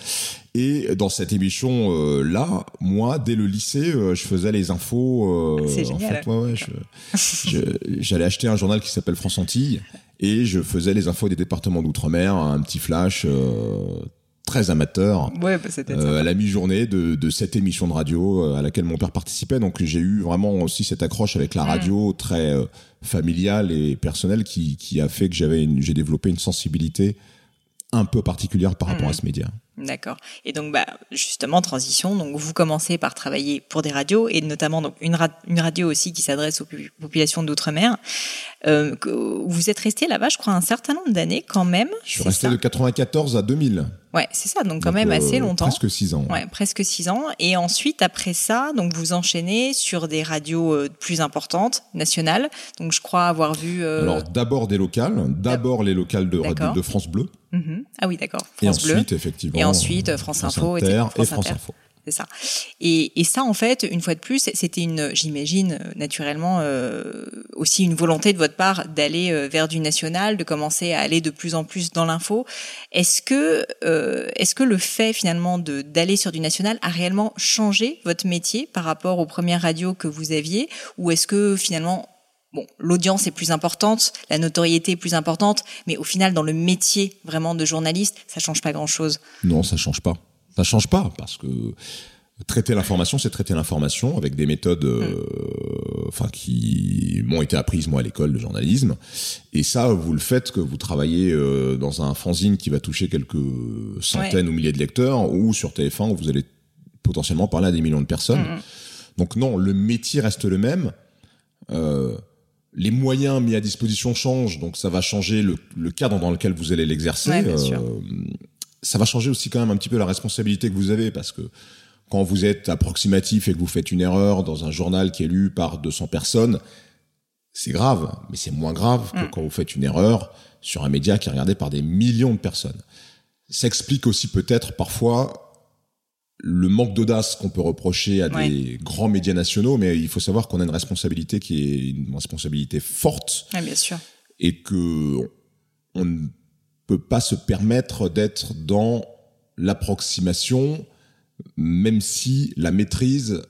Et dans cette émission euh, là, moi, dès le lycée, je faisais les infos. C'est génial. En fait, ouais, j'allais acheter un journal qui s'appelle France Antilles et je faisais les infos des départements d'outre-mer, un petit flash très amateur ouais, bah, euh, à la mi-journée de, de, cette émission de radio euh, à laquelle mon père participait. Donc j'ai eu vraiment aussi cette accroche avec la mm. radio très euh, familiale et personnelle qui, qui a fait que j'avais j'ai développé une sensibilité un peu particulière par rapport à mm. ce média. D'accord. Et donc, bah, justement, transition. Donc, vous commencez par travailler pour des radios et notamment donc une, une radio aussi qui s'adresse aux populations d'outre-mer. Euh, vous êtes resté là-bas, je crois, un certain nombre d'années quand même. Je suis resté de 94 à 2000. Ouais, c'est ça. Donc, quand même assez euh, longtemps. Presque six ans. Ouais. presque six ans. Et ensuite, après ça, donc vous enchaînez sur des radios euh, plus importantes, nationales. Donc, je crois avoir vu. Alors, d'abord des locales. D'abord les locales de, de France Bleu. Mm-hmm. Ah oui, d'accord. Et ensuite, effectivement. Et ensuite, France, Info et France Info. C'est ça. Et, ça, en fait, une fois de plus, c'était une, j'imagine, naturellement, euh, aussi une volonté de votre part d'aller euh, vers du national, de commencer à aller de plus en plus dans l'info. Est-ce que, euh, est-ce que le fait finalement de d'aller sur du national a réellement changé votre métier par rapport aux premières radios que vous aviez, ou est-ce que finalement bon, l'audience est plus importante, la notoriété est plus importante, mais au final, dans le métier vraiment de journaliste, ça change pas grand-chose? Non, ça change pas. Ça change pas parce que traiter l'information, c'est traiter l'information avec des méthodes, euh, mm. enfin qui m'ont été apprises moi à l'école de journalisme. Et ça, vous le faites que vous travaillez euh, dans un fanzine qui va toucher quelques centaines ou milliers de lecteurs, ou sur TF1 où vous allez potentiellement parler à des millions de personnes. Mm. Donc non, le métier reste le même. Euh, les moyens mis à disposition changent, donc ça va changer le, le cadre dans lequel vous allez l'exercer. Euh, ça va changer aussi quand même un petit peu la responsabilité que vous avez, parce que quand vous êtes approximatif et que vous faites une erreur dans un journal qui est lu par 200 personnes, c'est grave, mais c'est moins grave que mm. quand vous faites une erreur sur un média qui est regardé par des millions de personnes. ça explique aussi peut-être parfois le manque d'audace qu'on peut reprocher à des grands médias nationaux, mais il faut savoir qu'on a une responsabilité qui est une responsabilité forte. bien sûr. Et que on ne peut pas se permettre d'être dans l'approximation, même si la maîtrise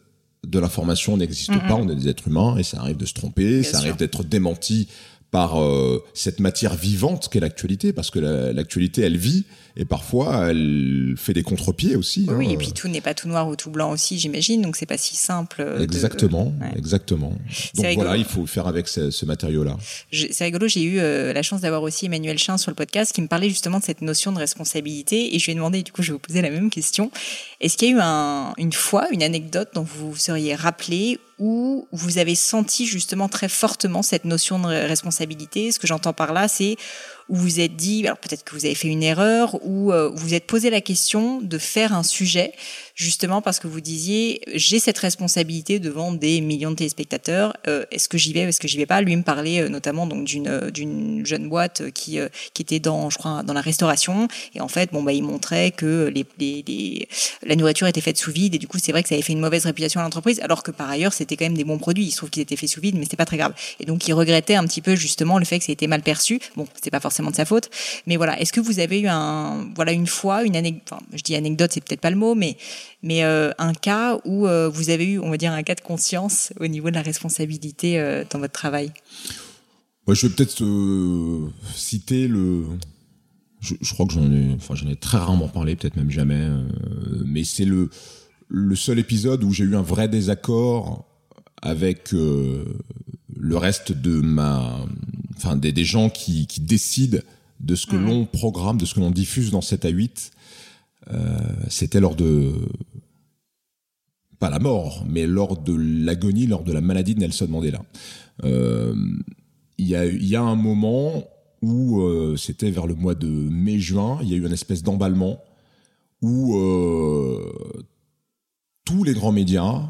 de l'information n'existe pas. On est des êtres humains et ça arrive de se tromper, ça arrive d'être démenti par euh, cette matière vivante qu'est l'actualité, parce que l'actualité, elle vit, et parfois elle fait des contre-pieds aussi. Oui, hein. et puis tout n'est pas tout noir ou tout blanc aussi, j'imagine, donc c'est pas si simple. Exactement, exactement. Donc voilà, il faut faire avec ce, matériau-là. C'est rigolo, j'ai eu euh, la chance d'avoir aussi Emmanuel Chin sur le podcast qui me parlait justement de cette notion de responsabilité, et je lui ai demandé, du coup je vais vous poser la même question, est-ce qu'il y a eu un, une fois, une anecdote dont vous vous seriez rappelé où vous avez senti justement très fortement cette notion de responsabilité. Ce que j'entends par là, c'est où vous êtes dit, alors peut-être que vous avez fait une erreur, ou euh, vous vous êtes posé la question de faire un sujet justement parce que vous disiez j'ai cette responsabilité devant des millions de téléspectateurs. Euh, est-ce que j'y vais, est-ce que j'y vais pas? Lui me parlait euh, notamment donc d'une d'une jeune boîte qui qui était dans je crois dans la restauration et en fait bon bah il montrait que les, les, la nourriture était faite sous vide et du coup c'est vrai que ça avait fait une mauvaise réputation à l'entreprise alors que par ailleurs c'était quand même des bons produits. Il se trouve qu'ils étaient faits sous vide mais c'était pas très grave. Et donc il regrettait un petit peu justement le fait que ça été mal perçu. Bon c'est pas forcément de sa faute mais voilà. Est-ce que vous avez eu un voilà une fois une anecdote enfin, je dis anecdote c'est peut-être pas le mot mais mais euh, un cas où euh, vous avez eu, on va dire, un cas de conscience au niveau de la responsabilité euh, dans votre travail? je vais peut-être citer le. Je, crois que j'en ai, enfin, j'en ai très rarement parlé, peut-être même jamais, mais c'est le le seul épisode où j'ai eu un vrai désaccord avec le reste de ma, enfin, des, des gens qui, qui décident de ce que mmh. l'on programme, de ce que l'on diffuse dans 7 à 8 euh, c'était lors de pas la mort, mais lors de l'agonie, lors de la maladie de Nelson Mandela. Euh, il y, a, y a un moment où euh, c'était vers le mois de mai-juin, il y a eu une espèce d'emballement où tous les grands médias,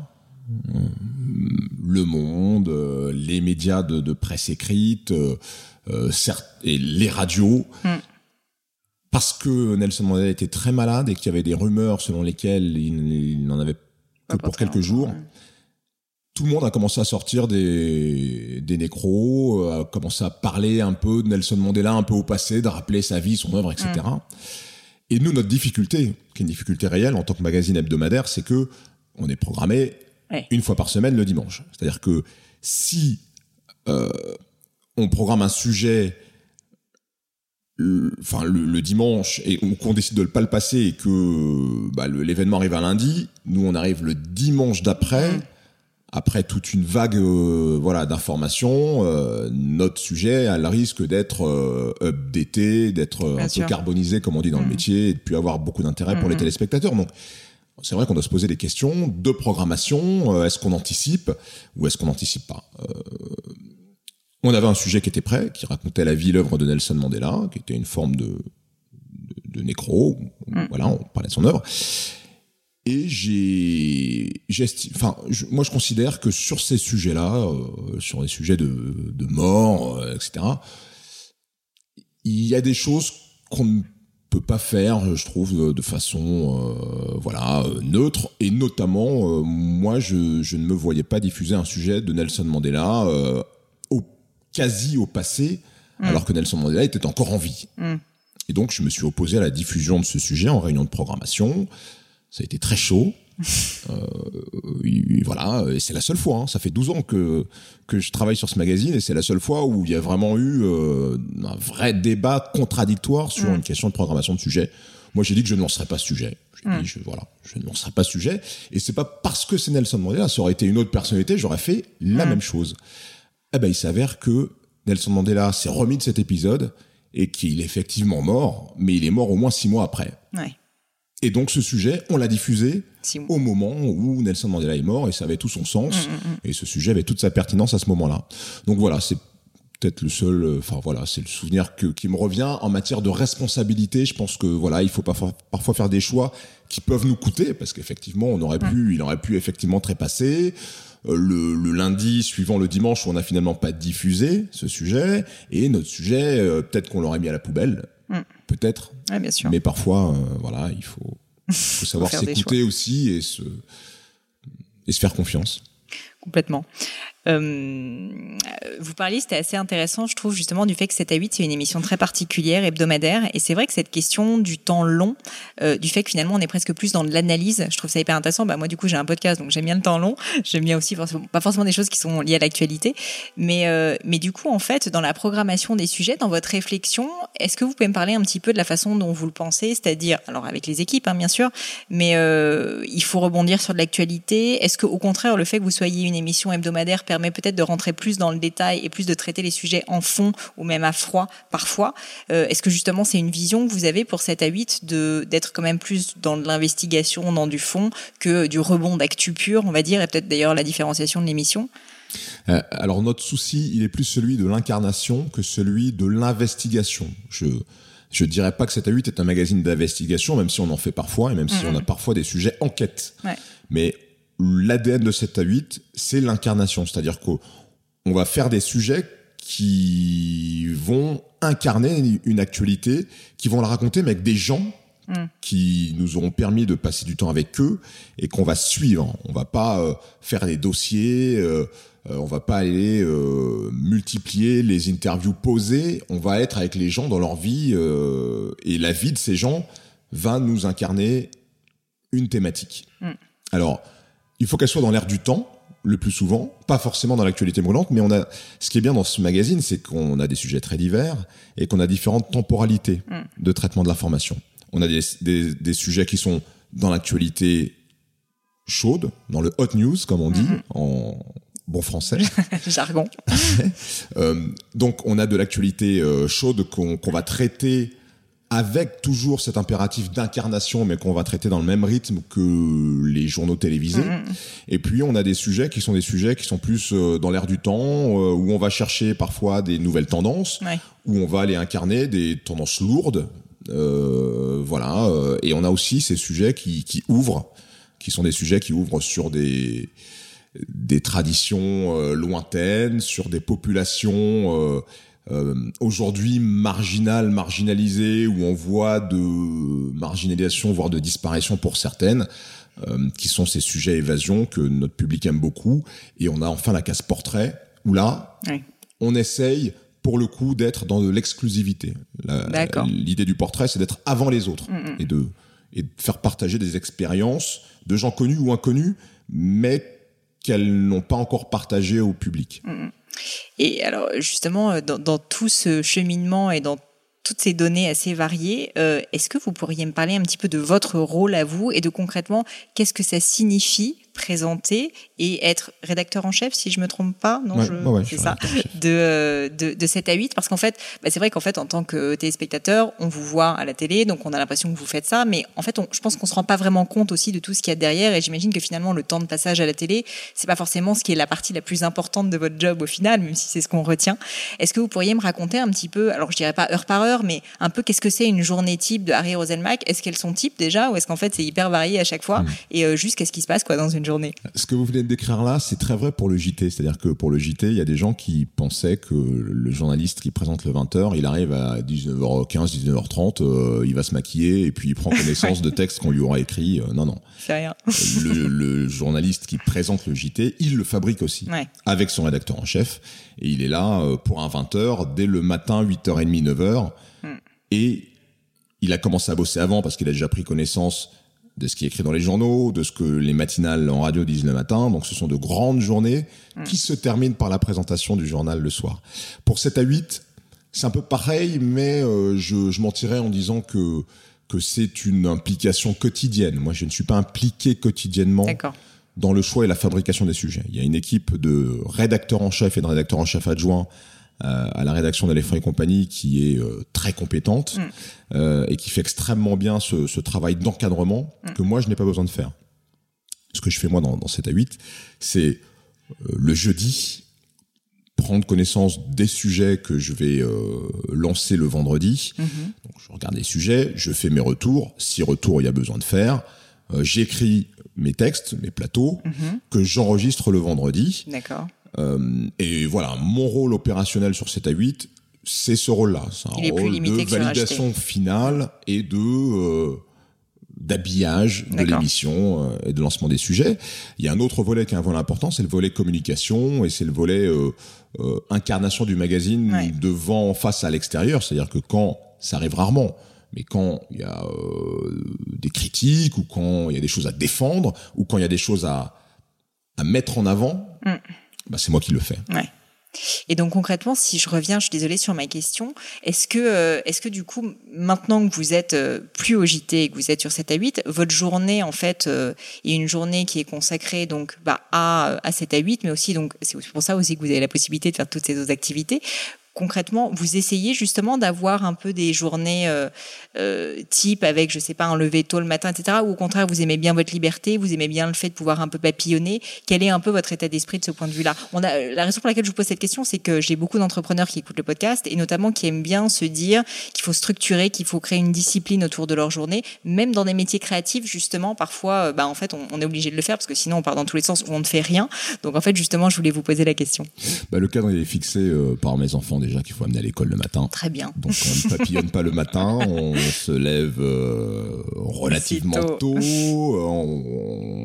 Le Monde, les médias de, presse écrite, et les radios, mm parce que Nelson Mandela était très malade et qu'il y avait des rumeurs selon lesquelles il, n'en avait que pour quelques jours. Tout le monde a commencé à sortir des, des nécros, a commencé à parler un peu de Nelson Mandela, un peu au passé, de rappeler sa vie, son œuvre, etc. Mm. Et nous, notre difficulté, qui est une difficulté réelle en tant que magazine hebdomadaire, c'est que on est programmé une fois par semaine le dimanche. C'est-à-dire que si euh, on programme un sujet enfin le, dimanche et qu'on décide de ne pas le passer et que bah, l'événement arrive un lundi, nous on arrive le dimanche d'après. Mm. Après toute une vague euh, voilà d'informations, euh, notre sujet a le risque d'être euh, updaté, d'être un peu carbonisé comme on dit dans le mm. métier, et de plus avoir beaucoup d'intérêt pour les mm. téléspectateurs. Donc c'est vrai qu'on doit se poser des questions de programmation. est-ce qu'on anticipe ou est-ce qu'on n'anticipe pas on avait un sujet qui était prêt, qui racontait la vie, l'œuvre de Nelson Mandela, qui était une forme de, de, nécro. Mm. Voilà, on parlait de son œuvre. Et j'ai, enfin, moi je considère que sur ces sujets-là, euh, sur les sujets de, de mort, euh, etc., il y a des choses qu'on ne peut pas faire, je trouve, de, façon, euh, voilà, neutre. Et notamment, moi, je, je, ne me voyais pas diffuser un sujet de Nelson Mandela quasi au passé, mm. alors que Nelson Mandela était encore en vie. Mm. Et donc, je me suis opposé à la diffusion de ce sujet en réunion de programmation. Ça a été très chaud. Euh, voilà, et c'est la seule fois. Hein. Ça fait 12 ans que que je travaille sur ce magazine et c'est la seule fois où il y a vraiment eu euh, un vrai débat contradictoire sur mm. une question de programmation de sujet. Moi, j'ai dit que je ne lancerais pas ce sujet. Dit, je, voilà, je ne lancerai pas ce sujet. Et c'est pas parce que c'est Nelson Mandela, ça aurait été une autre personnalité, j'aurais fait la même chose eh ben, il s'avère que Nelson Mandela s'est remis de cet épisode et qu'il est effectivement mort, mais il est mort au moins six mois après. Et donc ce sujet, on l'a diffusé au moment où Nelson Mandela est mort et ça avait tout son sens mm, mm, mm. et ce sujet avait toute sa pertinence à ce moment-là. Donc voilà, c'est peut-être le seul, euh, enfin voilà, c'est le souvenir que, qui me revient en matière de responsabilité. Je pense que voilà, il faut parfois, parfois faire des choix qui peuvent nous coûter parce qu'effectivement, on aurait pu, il aurait pu effectivement trépasser. Euh, le, lundi suivant le dimanche où on n'a finalement pas diffusé ce sujet et notre sujet euh, peut-être qu'on l'aurait mis à la poubelle peut-être. bien sûr. Mais parfois, voilà, il faut, faut savoir s'écouter aussi et se, et se faire confiance. Complètement. Euh, vous parliez, c'était assez intéressant, je trouve, justement, du fait que 7 à 8, c'est une émission très particulière, hebdomadaire. Et c'est vrai que cette question du temps long, euh, du fait que finalement, on est presque plus dans l'analyse, je trouve ça hyper intéressant. Bah, moi, du coup, j'ai un podcast, donc j'aime bien le temps long. J'aime bien aussi, pas forcément des choses qui sont liées à l'actualité. Mais, euh, mais du coup, en fait, dans la programmation des sujets, dans votre réflexion, est-ce que vous pouvez me parler un petit peu de la façon dont vous le pensez? C'est-à-dire, alors avec les équipes, hein, bien sûr, mais il faut rebondir sur de l'actualité. Est-ce que, au contraire, le fait que vous soyez une émission hebdomadaire permet peut-être de rentrer plus dans le détail et plus de traiter les sujets en fond ou même à froid parfois. Euh, est-ce que justement c'est une vision que vous avez pour 7 à 8 de d'être quand même plus dans de l'investigation, dans du fond que du rebond d'actu pur, on va dire, et peut-être d'ailleurs la différenciation de l'émission? Euh, alors notre souci, il est plus celui de l'incarnation que celui de l'investigation. Je je dirais pas que 7 à 8 est un magazine d'investigation, même si on en fait parfois et même si on a parfois des sujets enquête. Ouais. Mais l'ADN de 7 à 8, c'est l'incarnation. C'est-à-dire qu'on va faire des sujets qui vont incarner une actualité, qui vont la raconter, mais avec des gens mm. qui nous auront permis de passer du temps avec eux et qu'on va suivre. On va pas euh, faire des dossiers, euh, euh, on va pas aller multiplier les interviews posées. On va être avec les gens dans leur vie et la vie de ces gens va nous incarner une thématique. Mm. Alors, il faut qu'elle soit dans l'air du temps le plus souvent, pas forcément dans l'actualité brûlante, mais on a ce qui est bien dans ce magazine, c'est qu'on a des sujets très divers et qu'on a différentes temporalités mm. de traitement de l'information. On a des, des, des, sujets qui sont dans l'actualité chaude, dans le hot news comme on dit mm-hmm. en bon français. Jargon. euh, donc on a de l'actualité euh, chaude qu'on va traiter avec toujours cet impératif d'incarnation, mais qu'on va traiter dans le même rythme que les journaux télévisés. Mm-hmm. Et puis on a des sujets qui sont des sujets qui sont plus euh, dans l'air du temps, euh, où on va chercher parfois des nouvelles tendances, où on va aller incarner des tendances lourdes. Euh, voilà. Et on a aussi ces sujets qui, qui ouvrent, qui sont des sujets qui ouvrent sur des des traditions lointaines, sur des populations euh, aujourd'hui marginal, marginalisé, où on voit de marginalisation, voire de disparition pour certaines, euh, qui sont ces sujets évasion que notre public aime beaucoup. Et on a enfin la case portrait, où là, on essaye pour le coup d'être dans de l'exclusivité. L'idée du portrait, c'est d'être avant les autres mm, mm. et de et de faire partager des expériences de gens connus ou inconnus, mais qu'elles n'ont pas encore partagé au public. Mm, et alors justement, euh, dans, tout ce cheminement et dans toutes ces données assez variées, euh, est-ce que vous pourriez me parler un petit peu de votre rôle à vous et de concrètement qu'est-ce que ça signifie présenter et être rédacteur en chef, si je me trompe pas, non, je, c'est ça, de, de, de 7 à 8, parce qu'en fait, bah, c'est vrai qu'en fait, en tant que téléspectateur, on vous voit à la télé, donc on a l'impression que vous faites ça, mais en fait, on, je pense qu'on se rend pas vraiment compte aussi de tout ce qu'il y a derrière, et j'imagine que finalement, le temps de passage à la télé, c'est pas forcément ce qui est la partie la plus importante de votre job au final, même si c'est ce qu'on retient. Est-ce que vous pourriez me raconter un petit peu, alors je dirais pas heure par heure, mais un peu qu'est-ce que c'est une journée type de Harry Roselmack Est-ce qu'elles sont types déjà, ou est-ce qu'en fait c'est hyper varié à chaque fois, mmh. et euh, juste qu'est-ce qui se passe quoi dans une journée Ce que vous venez de décrire là, c'est très vrai pour le JT. C'est-à-dire que pour le JT, il y a des gens qui pensaient que le journaliste qui présente le 20h, il arrive à 19h15, 19h30, euh, il va se maquiller et puis il prend connaissance de textes qu'on lui aura écrits. Euh, non, non. C'est rien. le, le, journaliste qui présente le JT, il le fabrique aussi. Avec son rédacteur en chef. Et il est là euh, pour un 20h dès le matin, 8h30, 9h. Hmm. Et il a commencé à bosser avant parce qu'il a déjà pris connaissance de ce qui est écrit dans les journaux, de ce que les matinales en radio disent le matin. Donc ce sont de grandes journées mm. qui se terminent par la présentation du journal le soir. Pour 7 à 8, c'est un peu pareil, mais euh, je, je mentirais en disant que que c'est une implication quotidienne. Moi, je ne suis pas impliqué quotidiennement dans le choix et la fabrication des sujets. Il y a une équipe de rédacteurs en chef et de rédacteurs en chef adjoints à la rédaction d'Aléphant et compagnie qui est euh, très compétente mm. euh, et qui fait extrêmement bien ce, ce travail d'encadrement mm. que moi je n'ai pas besoin de faire. Ce que je fais moi dans, dans 7 à 8, c'est le jeudi prendre connaissance des sujets que je vais lancer le vendredi. Mm-hmm. Donc je regarde les sujets, je fais mes retours, si retour il y a besoin de faire. J'écris mes textes, mes plateaux, mm-hmm. que j'enregistre le vendredi. D'accord. Euh, et voilà, mon rôle opérationnel sur 7 à 8, c'est ce rôle-là. C'est un rôle de validation finale et de euh, d'habillage de l'émission euh, et de lancement des sujets. Il y a un autre volet qui est un volet important, c'est le volet communication et c'est le volet euh, incarnation du magazine devant face à l'extérieur. C'est-à-dire que quand ça arrive rarement, mais quand il y a des critiques ou quand il y a des choses à défendre ou quand il y a des choses à, à mettre en avant, mm. Bah c'est moi qui le fais. Ouais. Et donc concrètement, si je reviens, je suis désolée sur ma question, est-ce que, euh, est-ce que du coup, maintenant que vous êtes euh, plus au JT et que vous êtes sur 7 à 8, votre journée en fait euh, est une journée qui est consacrée donc bah, à, à 7 à 8, mais aussi donc c'est pour ça aussi que vous avez la possibilité de faire toutes ces autres activités concrètement, vous essayez justement d'avoir un peu des journées euh, euh, type avec, je sais pas, un lever tôt le matin, etc. Ou au contraire, vous aimez bien votre liberté, vous aimez bien le fait de pouvoir un peu papillonner. Quel est un peu votre état d'esprit de ce point de vue-là? A la raison pour laquelle je vous pose cette question, c'est que j'ai beaucoup d'entrepreneurs qui écoutent le podcast et notamment qui aiment bien se dire qu'il faut structurer, qu'il faut créer une discipline autour de leur journée, même dans des métiers créatifs justement. Parfois, euh, bah en fait, on, est obligé de le faire parce que sinon on part dans tous les sens où on ne fait rien. Donc en fait, justement, je voulais vous poser la question. Bah, le cadre il est fixé par mes enfants déjà qu'il faut amener à l'école le matin. Très bien. Donc on ne papillonne pas le matin, on se lève euh, relativement tôt.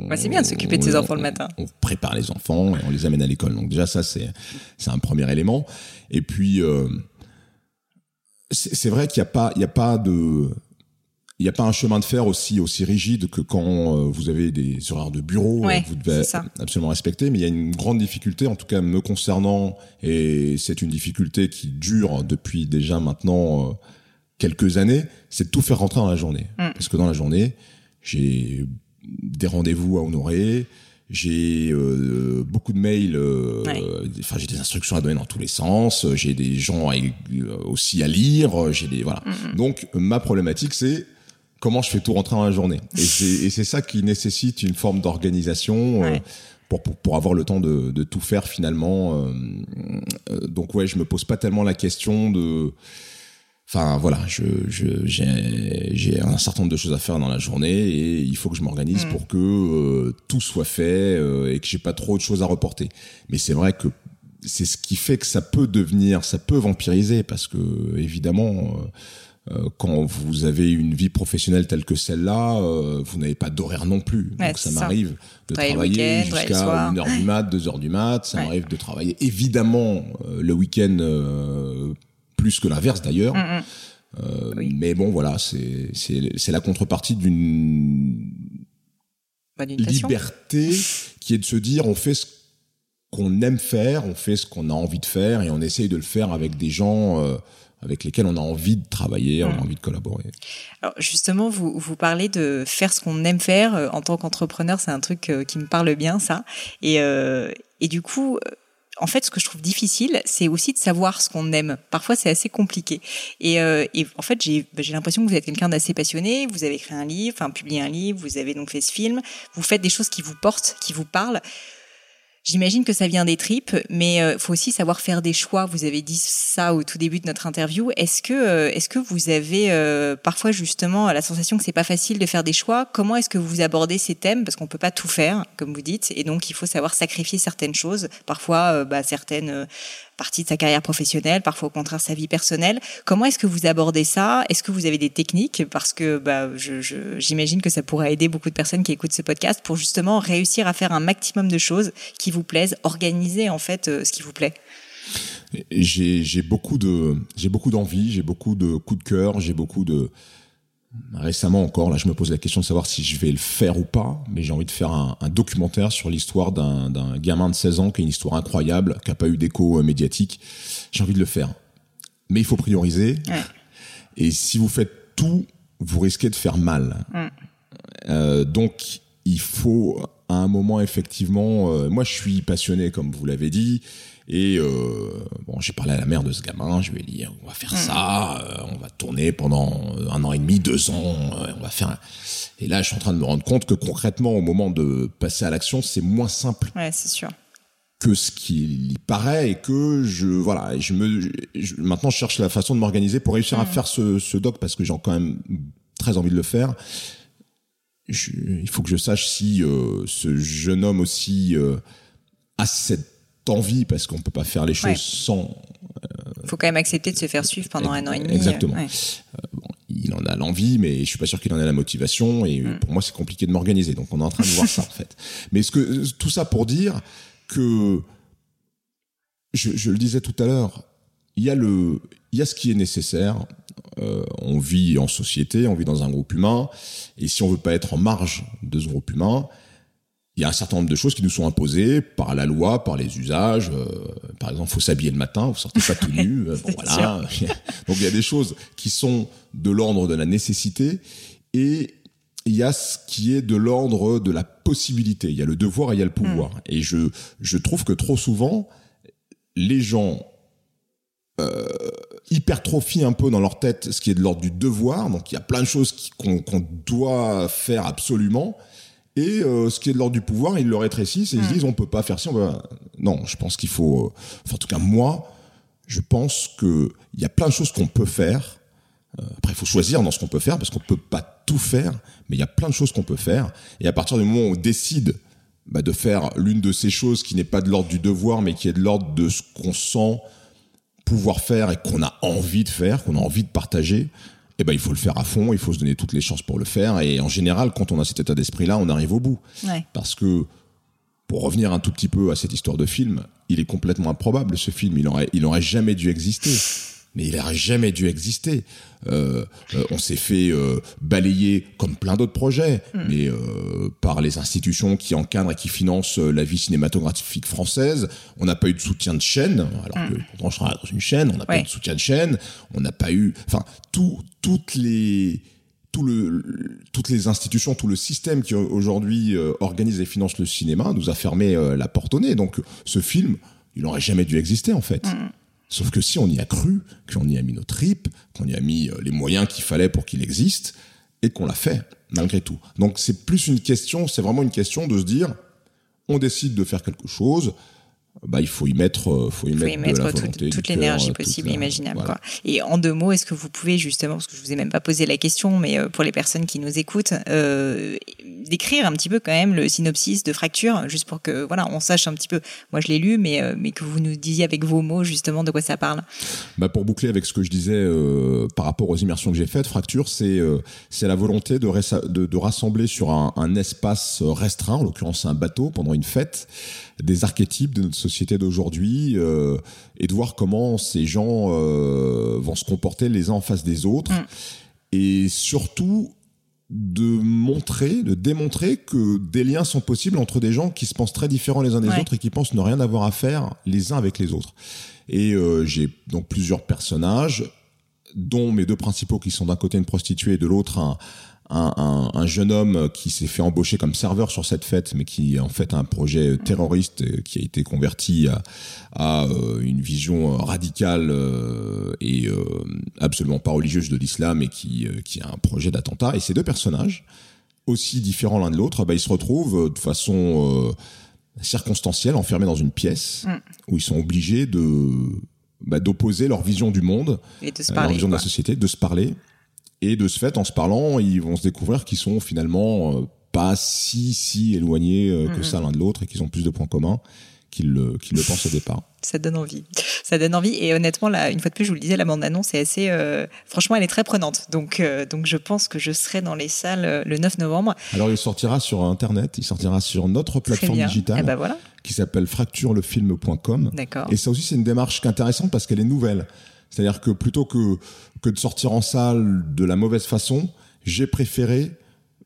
Bah, c'est bien de s'occuper de ses enfants le matin. On, prépare les enfants et on les amène à l'école. Donc déjà ça c'est c'est un premier élément. Et puis euh, c'est vrai qu'il n'y a pas il y a pas de il n'y a pas un chemin de fer aussi aussi rigide que quand euh, vous avez des horaires de bureau, euh, vous devez absolument respecter. Mais il y a une grande difficulté, en tout cas me concernant, et c'est une difficulté qui dure depuis déjà maintenant euh, quelques années, c'est de tout faire rentrer dans la journée. Mm. Parce que dans la journée, j'ai des rendez-vous à honorer, j'ai beaucoup de mails, enfin j'ai des instructions à donner dans tous les sens, j'ai des gens aussi à lire, j'ai des voilà. Mm, mm. Donc ma problématique c'est comment je fais tout rentrer dans la journée. Et c'est ça qui nécessite une forme d'organisation. Euh, pour, pour, pour, avoir le temps de, de tout faire finalement. Euh, euh, donc ouais, je me pose pas tellement la question de... Enfin voilà, je j'ai un certain nombre de choses à faire dans la journée et il faut que je m'organise mm. pour que tout soit fait et que j'ai pas trop de choses à reporter. Mais c'est vrai que c'est ce qui fait que ça peut devenir, ça peut vampiriser parce que évidemment euh, quand vous avez une vie professionnelle telle que celle-là, euh, vous n'avez pas d'horaire non plus. Donc ça m'arrive de travailler jusqu'à 1 heure du mat, 2 heures du mat. Ça m'arrive de travailler évidemment euh, le week-end plus que l'inverse d'ailleurs. Mm, mm. Mais bon, voilà, c'est la contrepartie d'une liberté qui est de se dire on fait ce qu'on aime faire, on fait ce qu'on a envie de faire et on essaye de le faire avec des gens avec lesquels on a envie de travailler, on a mmh. envie de collaborer. Alors justement, vous, vous parlez de faire ce qu'on aime faire euh, en tant qu'entrepreneur, c'est un truc euh, qui me parle bien, ça. Et, euh, et du coup, en fait, ce que je trouve difficile, c'est aussi de savoir ce qu'on aime. Parfois, c'est assez compliqué. Et, et en fait, j'ai bah, l'impression que vous êtes quelqu'un d'assez passionné. Vous avez écrit un livre, enfin publié un livre, vous avez donc fait ce film. Vous faites des choses qui vous portent, qui vous parlent. J'imagine que ça vient des tripes, mais il euh, faut aussi savoir faire des choix. Vous avez dit ça au tout début de notre interview. Est-ce que, euh, est-ce que vous avez euh, parfois justement la sensation que c'est pas facile de faire des choix? Comment est-ce que vous abordez ces thèmes? Parce qu'on peut pas tout faire, comme vous dites, et donc il faut savoir sacrifier certaines choses. Parfois, bah, certaines partie de sa carrière professionnelle, parfois au contraire sa vie personnelle. Comment est-ce que vous abordez ça? Est-ce que vous avez des techniques? Parce que bah, j'imagine que ça pourrait aider beaucoup de personnes qui écoutent ce podcast pour justement réussir à faire un maximum de choses qui vous plaisent, organiser en fait euh, ce qui vous plaît. J'ai beaucoup de j'ai beaucoup d'envie, j'ai beaucoup de coups de cœur, j'ai beaucoup de Récemment encore, là, je me pose la question de savoir si je vais le faire ou pas, mais j'ai envie de faire un, documentaire sur l'histoire d'un gamin de 16 ans qui a une histoire incroyable, qui n'a pas eu d'écho euh, médiatique. J'ai envie de le faire. Mais il faut prioriser. Et si vous faites tout, vous risquez de faire mal. Euh, donc, il faut à un moment, effectivement, euh, moi je suis passionné, comme vous l'avez dit, et euh, bon, j'ai parlé à la mère de ce gamin, je lui ai dit on va faire ça, euh, on va tourner pendant un an et demi, deux ans, euh, on va faire. Et là, je suis en train de me rendre compte que concrètement, au moment de passer à l'action, c'est moins simple. Ouais, c'est sûr. Que ce qu'il y paraît et que je voilà, je me maintenant je cherche la façon de m'organiser pour réussir à faire ce, ce doc parce que j'ai quand même très envie de le faire. il faut que je sache si ce jeune homme aussi a cette envie parce qu'on peut pas faire les choses sans euh, Il faut quand même accepter de se faire suivre pendant un an et demi. Exactement. il en a l'envie, mais je suis pas sûr qu'il en ait la motivation. Et mm. pour moi, c'est compliqué de m'organiser. Donc, on est en train de voir ça en fait. Mais ce que tout ça pour dire que je, je le disais tout à l'heure, il y a le, il y a ce qui est nécessaire. Euh, on vit en société, on vit dans un groupe humain, et si on veut pas être en marge de ce groupe humain, il y a un certain nombre de choses qui nous sont imposées par la loi, par les usages. Euh, par exemple, faut s'habiller le matin, vous sortez pas tout nu. Euh, bon, voilà. Donc il y a des choses qui sont de l'ordre de la nécessité et il y a ce qui est de l'ordre de la possibilité. Il y a le devoir et il y a le pouvoir. Mm. Et je je trouve que trop souvent les gens euh, hypertrophient un peu dans leur tête ce qui est de l'ordre du devoir. Donc il y a plein de choses qu'on doit faire absolument. Et euh, ce qui est de l'ordre du pouvoir, ils le rétrécissent et ils se hmm. disent on peut pas faire ça. Non, je pense qu'il faut. Euh, enfin, en tout cas, moi, je pense que il y a plein de choses qu'on peut faire. Euh, après, il faut choisir dans ce qu'on peut faire parce qu'on peut pas tout faire, mais il y a plein de choses qu'on peut faire. Et à partir du moment où on décide bah, de faire l'une de ces choses qui n'est pas de l'ordre du devoir, mais qui est de l'ordre de ce qu'on sent pouvoir faire et qu'on a envie de faire, qu'on a envie de partager, eh ben il faut le faire à fond, il faut se donner toutes les chances pour le faire. Et en général, quand on a cet état d'esprit-là, on arrive au bout. Parce que pour revenir un tout petit peu à cette histoire de film, il est complètement improbable ce film. Il aurait, il aurait jamais dû exister mais il n'aurait jamais dû exister. Euh, euh, on s'est fait euh, balayer comme plein d'autres projets, mm. mais par les institutions qui encadrent et qui financent la vie cinématographique française. On n'a pas eu de soutien de chaîne, alors mm. que pourtant je travaille dans une chaîne, on n'a pas eu de soutien de chaîne, on n'a pas eu, enfin, tout, toutes les tout le, toutes les institutions, tout le système qui aujourd'hui organise et finance le cinéma nous a fermé la porte au nez. Donc ce film, il n'aurait jamais dû exister en fait. Mm. Sauf que si on y a cru, qu'on y a mis nos tripes, qu'on y a mis euh, les moyens qu'il fallait pour qu'il existe, et qu'on l'a fait, malgré tout. Donc c'est plus une question, c'est vraiment une question de se dire, on décide de faire quelque chose, bah, il faut y mettre, euh, faut y mettre, toute, l'énergie possible et imaginable. Quoi. Et en deux mots, est-ce que vous pouvez justement, parce que je vous ai même pas posé la question, mais euh, pour les personnes qui nous écoutent, euh, décrire un petit peu quand même le synopsis de Fracture, juste pour que voilà, on sache un petit peu. Moi, je l'ai lu, mais euh, mais que vous nous disiez avec vos mots justement de quoi ça parle. Bah, pour boucler avec ce que je disais par rapport aux immersions que j'ai faites, Fracture, c'est c'est la volonté de, de, de rassembler sur un, un espace restreint, en l'occurrence un bateau, pendant une fête des archétypes de notre société d'aujourd'hui euh, et de voir comment ces gens euh, vont se comporter les uns en face des autres mm. et surtout de montrer, de démontrer que des liens sont possibles entre des gens qui se pensent très différents les uns des autres et qui pensent ne rien avoir à faire les uns avec les autres. Et euh, j'ai donc plusieurs personnages, dont mes deux principaux qui sont d'un côté une prostituée et de l'autre un, un, un, jeune homme qui s'est fait embaucher comme serveur sur cette fête, mais qui en fait un projet terroriste qui a été converti à, à euh, une vision radicale euh, et euh, absolument pas religieuse de l'islam et qui, qui a un projet d'attentat. Et ces deux personnages, aussi différents l'un de l'autre, bah, ils se retrouvent de façon circonstancielle, enfermés dans une pièce mm. où ils sont obligés de bah, d'opposer leur vision du monde, et de se parler, leur vision de la société, de se parler et de ce fait, en se parlant, ils vont se découvrir qu'ils sont finalement euh, pas si si éloignés euh, que ça l'un de l'autre et qu'ils ont plus de points communs qu'ils le, qu'ils le pensent au départ. Ça donne envie. Ça donne envie. Et honnêtement, là, une fois de plus, je vous le disais, la bande-annonce est assez. Euh, franchement, elle est très prenante. Donc, donc, je pense que je serai dans les salles le 9 novembre. Alors, il sortira sur Internet, il sortira sur notre plateforme digitale. Eh ben voilà. Qui s'appelle fracturelefilm.com. D'accord. Et ça aussi, c'est une démarche intéressante parce qu'elle est nouvelle. C'est-à-dire que plutôt que, que de sortir en salle de la mauvaise façon, j'ai préféré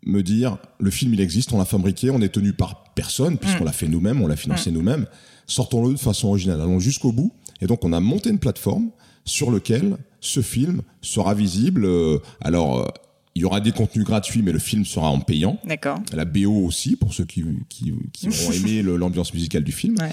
me dire le film il existe, on l'a fabriqué, on est tenu par personne puisqu'on mm. l'a fait nous-mêmes, on l'a financé mm. nous-mêmes. Sortons-le de façon originale, allons jusqu'au bout. Et donc on a monté une plateforme sur lequel ce film sera visible. Euh, alors euh, il y aura des contenus gratuits, mais le film sera en payant. D'accord. La BO aussi pour ceux qui qui, qui auront aimé l'ambiance musicale du film. Ouais.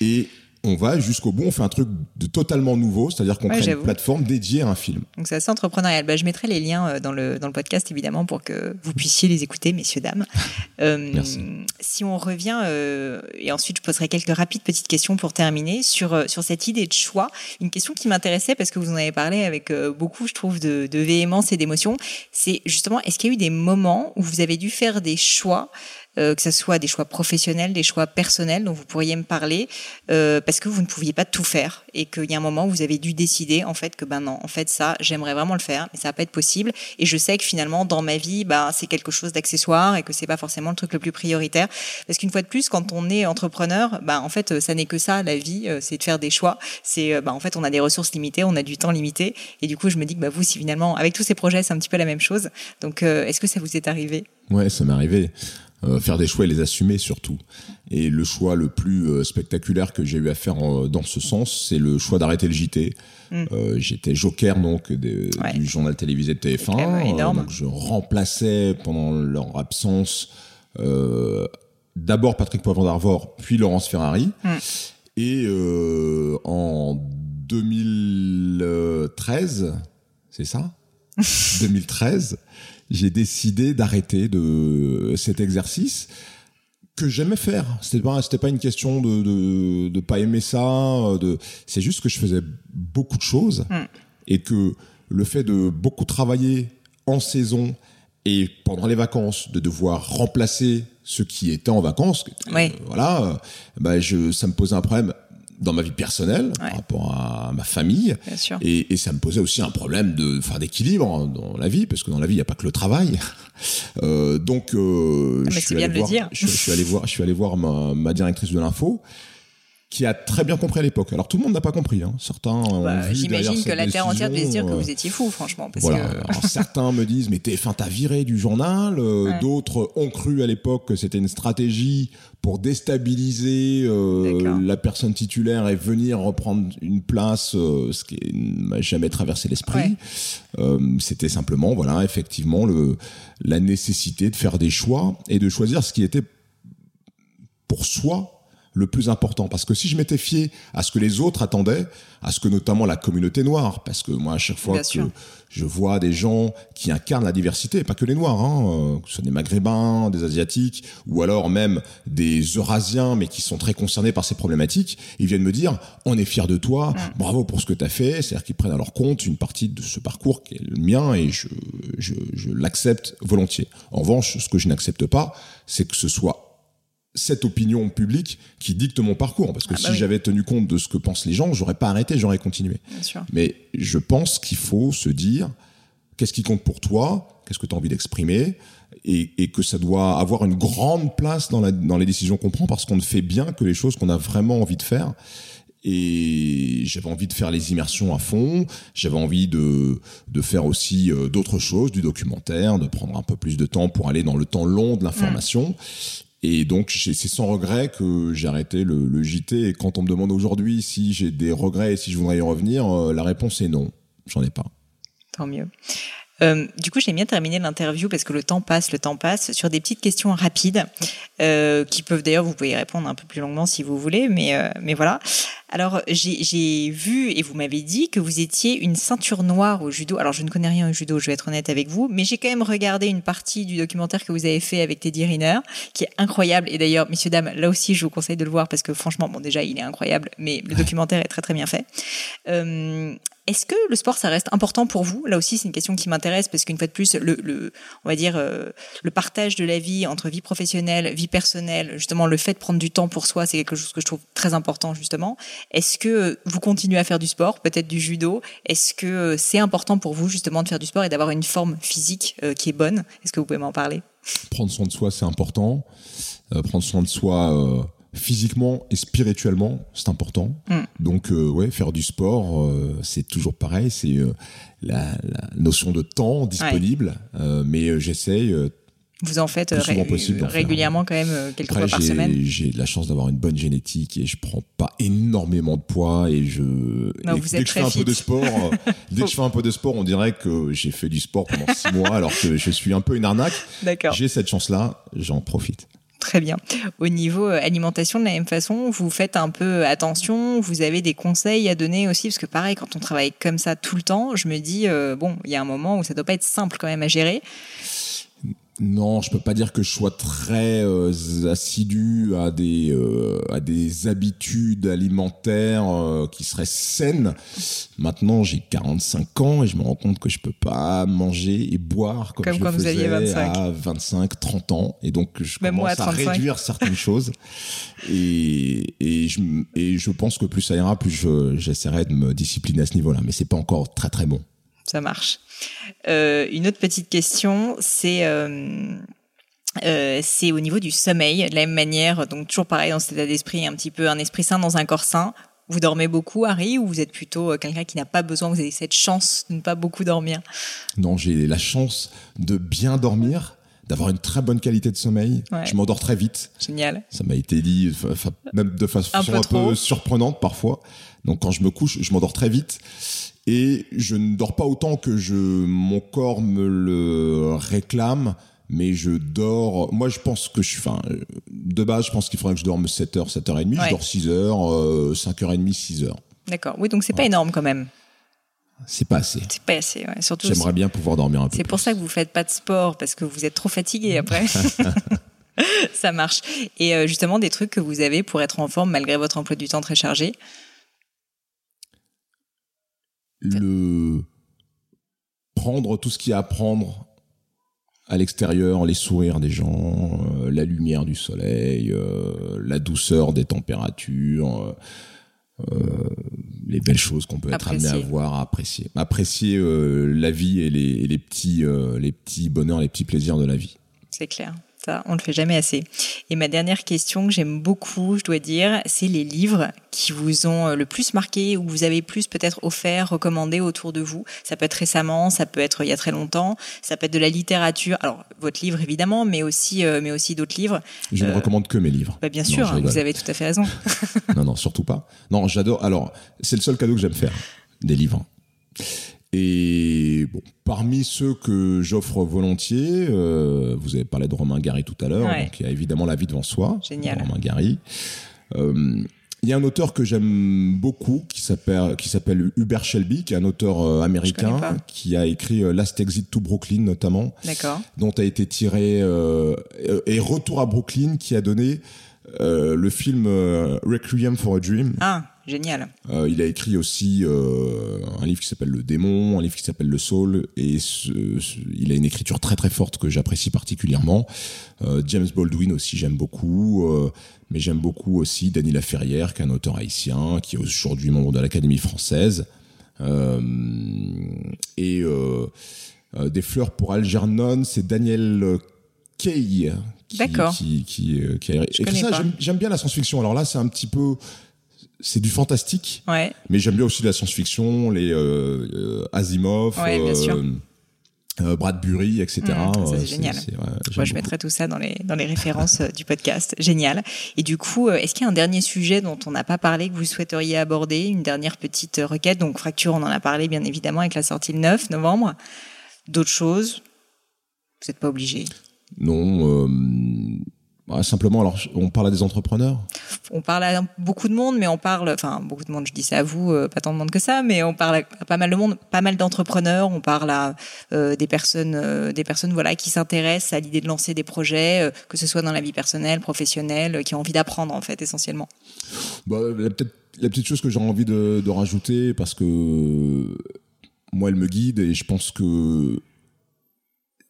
Et on va jusqu'au bout, on fait un truc de totalement nouveau, c'est-à-dire qu'on crée une plateforme dédiée à un film. Donc c'est assez entrepreneurial. Bah, je mettrai les liens euh, dans le, dans le podcast évidemment pour que vous puissiez les écouter, messieurs, dames. Euh, Merci. Si on revient, euh, et ensuite je poserai quelques rapides petites questions pour terminer, sur, sur cette idée de choix. Une question qui m'intéressait parce que vous en avez parlé avec beaucoup, je trouve, de, de véhémence et d'émotion, c'est justement, est-ce qu'il y a eu des moments où vous avez dû faire des choix que ce soit des choix professionnels, des choix personnels dont vous pourriez me parler, parce que vous ne pouviez pas tout faire et qu'il y a un moment où vous avez dû décider en fait que ben non, en fait ça, j'aimerais vraiment le faire, mais ça va pas être possible. Et je sais que finalement dans ma vie, ben c'est quelque chose d'accessoire et que c'est pas forcément le truc le plus prioritaire. Parce qu'une fois de plus, quand on est entrepreneur, ben en fait ça n'est que ça la vie, c'est de faire des choix. C'est ben en fait on a des ressources limitées, on a du temps limité, et du coup je me dis que bah, vous si finalement avec tous ces projets c'est un petit peu la même chose. Donc est-ce que ça vous est arrivé? Ouais, ça m'est arrivé. Euh, faire des choix et les assumer surtout. Et le choix le plus euh, spectaculaire que j'ai eu à faire dans ce sens, c'est le choix d'arrêter le JT. Mm. Euh, J'étais joker donc du journal télévisé de TF1. donc je remplaçais pendant leur absence d'abord Patrick Poivre d'Arvor, puis Laurence Ferrari. Mm. Et en 2013, c'est ça? 2013 j'ai décidé d'arrêter de cet exercice que j'aimais faire. C'était pas, c'était pas une question de, de, de pas aimer ça. De, c'est juste que je faisais beaucoup de choses mm. et que le fait de beaucoup travailler en saison et pendant les vacances, de devoir remplacer ceux qui étaient en vacances, euh, voilà, bah je, ça me posait un problème dans ma vie personnelle par rapport à ma famille. Et, et, ça me posait aussi un problème de enfin d'équilibre dans la vie parce que dans la vie il n'y a pas que le travail. Euh, donc euh, ah, je, suis allé voir, je, je, suis allé voir je suis allé voir ma, ma directrice de l'info qui a très bien compris à l'époque. Alors tout le monde n'a pas compris. Hein. Certains bah, J'imagine que la terre entière devait se dire que vous étiez fou, franchement. Parce voilà. Alors, certains me disent mais TF1 t'as viré du journal. Euh, d'autres ont cru à l'époque que c'était une stratégie pour déstabiliser euh, la personne titulaire et venir reprendre une place, euh, ce qui m'a jamais traversé l'esprit. Euh, c'était simplement voilà effectivement le la nécessité de faire des choix et de choisir ce qui était pour soi le plus important. Parce que si je m'étais fié à ce que les autres attendaient, à ce que notamment la communauté noire, parce que moi, à chaque fois que je vois des gens qui incarnent la diversité, pas que les noirs, hein, euh, que ce soit des maghrébins, des asiatiques, ou alors même des eurasiens, mais qui sont très concernés par ces problématiques, ils viennent me dire, on est fiers de toi, bravo pour ce que tu as fait, c'est-à-dire qu'ils prennent à leur compte une partie de ce parcours qui est le mien, et je, je, je l'accepte volontiers. En revanche, ce que je n'accepte pas, c'est que ce soit cette opinion publique qui dicte mon parcours. Parce que ah bah si j'avais tenu compte de ce que pensent les gens, j'aurais pas arrêté, j'aurais continué. Mais je pense qu'il faut se dire qu'est-ce qui compte pour toi, qu'est-ce que tu as envie d'exprimer, et, que ça doit avoir une grande place dans, dans les décisions qu'on prend parce qu'on ne fait bien que les choses qu'on a vraiment envie de faire. Et j'avais envie de faire les immersions à fond. J'avais envie de, de faire aussi euh, d'autres choses, du documentaire, de prendre un peu plus de temps pour aller dans le temps long de l'information. Et donc, c'est sans regret que j'ai arrêté le, JT. Et quand on me demande aujourd'hui si j'ai des regrets et si je voudrais y revenir, euh, la réponse est non. J'en ai pas. Tant mieux. Euh, du coup, j'aime bien terminer l'interview parce que le temps passe, le temps passe, sur des petites questions rapides euh, qui peuvent d'ailleurs, vous pouvez y répondre un peu plus longuement si vous voulez, mais euh, mais voilà. Alors, j'ai vu et vous m'avez dit que vous étiez une ceinture noire au judo. Alors, je ne connais rien au judo, je vais être honnête avec vous, mais j'ai quand même regardé une partie du documentaire que vous avez fait avec Teddy Riner, qui est incroyable. Et d'ailleurs, messieurs dames, là aussi, je vous conseille de le voir parce que franchement, bon, déjà, il est incroyable, mais le documentaire est très très bien fait. Euh, est-ce que le sport, ça reste important pour vous? Là aussi, c'est une question qui m'intéresse parce qu'une fois de plus, le, le, on va dire, euh, le partage de la vie entre vie professionnelle, vie personnelle, justement, le fait de prendre du temps pour soi, c'est quelque chose que je trouve très important, justement. Est-ce que vous continuez à faire du sport, peut-être du judo? Est-ce que c'est important pour vous, justement, de faire du sport et d'avoir une forme physique euh, qui est bonne? Est-ce que vous pouvez m'en parler? Prendre soin de soi, c'est important. Euh, prendre soin de soi physiquement et spirituellement, c'est important. Mm. Donc, euh, ouais, faire du sport, euh, c'est toujours pareil. C'est euh, la, la, notion de temps disponible, mais j'essaye. vous en faites régulièrement quand même quelques fois par semaine. J'ai de la chance d'avoir une bonne génétique et je prends pas énormément de poids et je. dès que je fais un peu de sport, dès que je fais un peu de sport, on dirait que j'ai fait du sport pendant six mois alors que je suis un peu une arnaque. J'ai cette chance-là, j'en profite. Très bien. Au niveau euh, alimentation, de la même façon, vous faites un peu attention, vous avez des conseils à donner aussi, parce que pareil, quand on travaille comme ça tout le temps, je me dis, euh, bon, il y a un moment où ça doit pas être simple quand même à gérer. Non, je peux pas dire que je sois très euh, assidu à des euh, à des habitudes alimentaires euh, qui seraient saines. Maintenant, j'ai 45 ans et je me rends compte que je peux pas manger et boire comme, je quand le vous aviez faisais 25. à 25, 30 ans et donc je Même moi à commence à 35. réduire certaines choses et et je et je pense que plus ça ira, plus je- j'essaierai de me discipliner à ce niveau-là, mais c'est pas encore très très bon. Ça marche. Euh, une autre petite question, c'est euh, euh, c'est au niveau du sommeil. De la même manière, donc toujours pareil dans cet état d'esprit, un petit peu un esprit sain dans un corps sain. Vous dormez beaucoup, Harry, ou vous êtes plutôt quelqu'un qui n'a pas besoin, vous avez cette chance de ne pas beaucoup dormir? Non, j'ai la chance de bien dormir, d'avoir une très bonne qualité de sommeil. Ouais. Je m'endors très vite. Génial. Ça m'a été dit, même de façon Un un, peu surprenante parfois. Donc quand je me couche, je m'endors très vite. Et je ne dors pas autant que je, mon corps me le réclame, mais je dors. Moi, je pense que je suis. Enfin, de base, je pense qu'il faudrait que je dorme 7h, 7h30. Ouais. Je dors 6h, euh, 5h30, 6h. D'accord. Oui, donc c'est pas énorme quand même. C'est pas assez. C'est pas assez, ouais. Surtout. J'aimerais bien pouvoir dormir un peu. C'est pour ça que vous faites pas de sport parce que vous êtes trop fatigué après. ça marche. Et euh, justement, des trucs que vous avez pour être en forme malgré votre emploi du temps très chargé. Le prendre tout ce qu'il y a à prendre à l'extérieur, les sourires des gens, euh, la lumière du soleil, euh, la douceur des températures, euh, les belles choses qu'on peut être amené à voir, à apprécier. Apprécier la vie et les, et les petits, les petits bonheurs, les petits plaisirs de la vie. C'est clair. Ça, on le fait jamais assez. Et ma dernière question que j'aime beaucoup, je dois dire, c'est les livres qui vous ont euh, le plus marqué ou que vous avez plus peut-être offert, recommandé autour de vous. Ça peut être récemment, ça peut être il y a très longtemps, ça peut être de la littérature. Alors votre livre évidemment, mais aussi euh, mais aussi d'autres livres. Je ne Euh, recommande que mes livres. Bah, bien Non, sûr, hein, vous avez tout à fait raison. non, non, surtout pas. Non, j'adore. Alors, c'est le seul cadeau que j'aime faire, des livres. Et bon, parmi ceux que j'offre volontiers, euh, vous avez parlé de Romain Gary tout à l'heure, Ouais. donc il y a évidemment La vie devant soi, Génial. de Romain Gary. Euh, il y a un auteur que j'aime beaucoup qui s'appelle qui s'appelle Hubert Shelby, qui est un auteur euh, américain qui a écrit Last Exit to Brooklyn notamment D'accord. dont a été tiré euh, et Retour à Brooklyn qui a donné euh, le film euh, Requiem for a Dream. Ah, génial. Euh, il a écrit aussi euh, un livre qui s'appelle Le Démon, un livre qui s'appelle Le Soul, et ce- ce- il a une écriture très très forte que j'apprécie particulièrement. Euh, James Baldwin aussi j'aime beaucoup, mais j'aime beaucoup aussi Denis Laferrière, qui est un auteur haïtien, qui est aujourd'hui membre de l'Académie française. Et Des fleurs pour Algernon, c'est Daniel Kay qui, D'accord. qui, qui, qui a écrit connais ça. J'aime bien la science-fiction. Alors là, c'est un petit peu, c'est du fantastique, Ouais. mais j'aime bien aussi la science-fiction, les euh, euh, Asimov, Ouais, bien sûr. euh, Bradbury, etc. Mmh, ça, c'est génial. ouais, Moi, je beaucoup. mettrai tout ça dans les, dans les références du podcast. Génial. Et du coup, est-ce qu'il y a un dernier sujet dont on n'a pas parlé que vous souhaiteriez aborder? Une dernière petite requête? Donc, Fracture, on en a parlé bien évidemment avec la sortie le 9 novembre. D'autres choses? Vous n'êtes pas obligé. Non, euh, bah, simplement, alors, on parle à des entrepreneurs. On parle à beaucoup de monde, mais on parle, enfin, beaucoup de monde, je dis ça à vous, euh, pas tant de monde que ça, mais on parle à pas mal de monde, pas mal d'entrepreneurs, on parle à euh, des personnes, euh, des personnes, voilà, qui s'intéressent à l'idée de lancer des projets, que ce soit dans la vie personnelle, professionnelle, qui ont envie d'apprendre, en fait, essentiellement. Bah, la, peut-être la petite chose que j'ai envie de, de rajouter, parce que moi, elle me guide et je pense que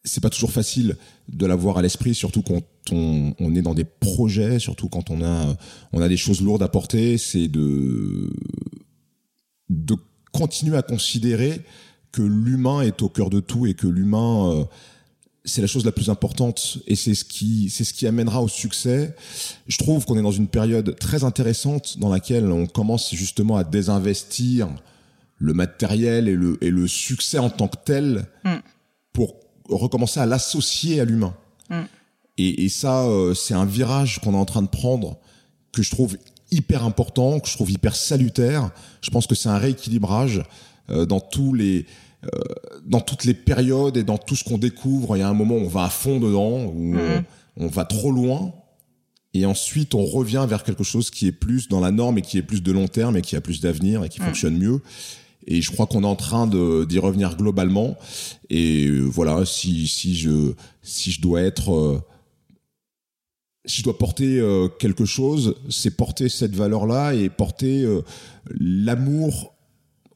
c'est pas toujours facile de l'avoir à l'esprit, surtout quand on, on est dans des projets, surtout quand on a, on a des choses lourdes à porter, c'est de, de continuer à considérer que l'humain est au cœur de tout et que l'humain, euh, c'est la chose la plus importante et c'est ce qui, c'est ce qui amènera au succès. Je trouve qu'on est dans une période très intéressante dans laquelle on commence justement à désinvestir le matériel et le, et le succès en tant que tel Mm. pour recommencer à l'associer à l'humain. Mm. Et, et ça, euh, c'est un virage qu'on est en train de prendre que je trouve hyper important, que je trouve hyper salutaire. Je pense que c'est un rééquilibrage euh, dans tous les euh, dans toutes les périodes et dans tout ce qu'on découvre. Il y a un moment où on va à fond dedans, où Mhm. on, on va trop loin, et ensuite on revient vers quelque chose qui est plus dans la norme et qui est plus de long terme et qui a plus d'avenir et qui Mhm. fonctionne mieux. Et je crois qu'on est en train d'y revenir globalement. Et euh, voilà, si si je si je dois être euh, si je dois porter euh, quelque chose, c'est porter cette valeur-là et porter l'amour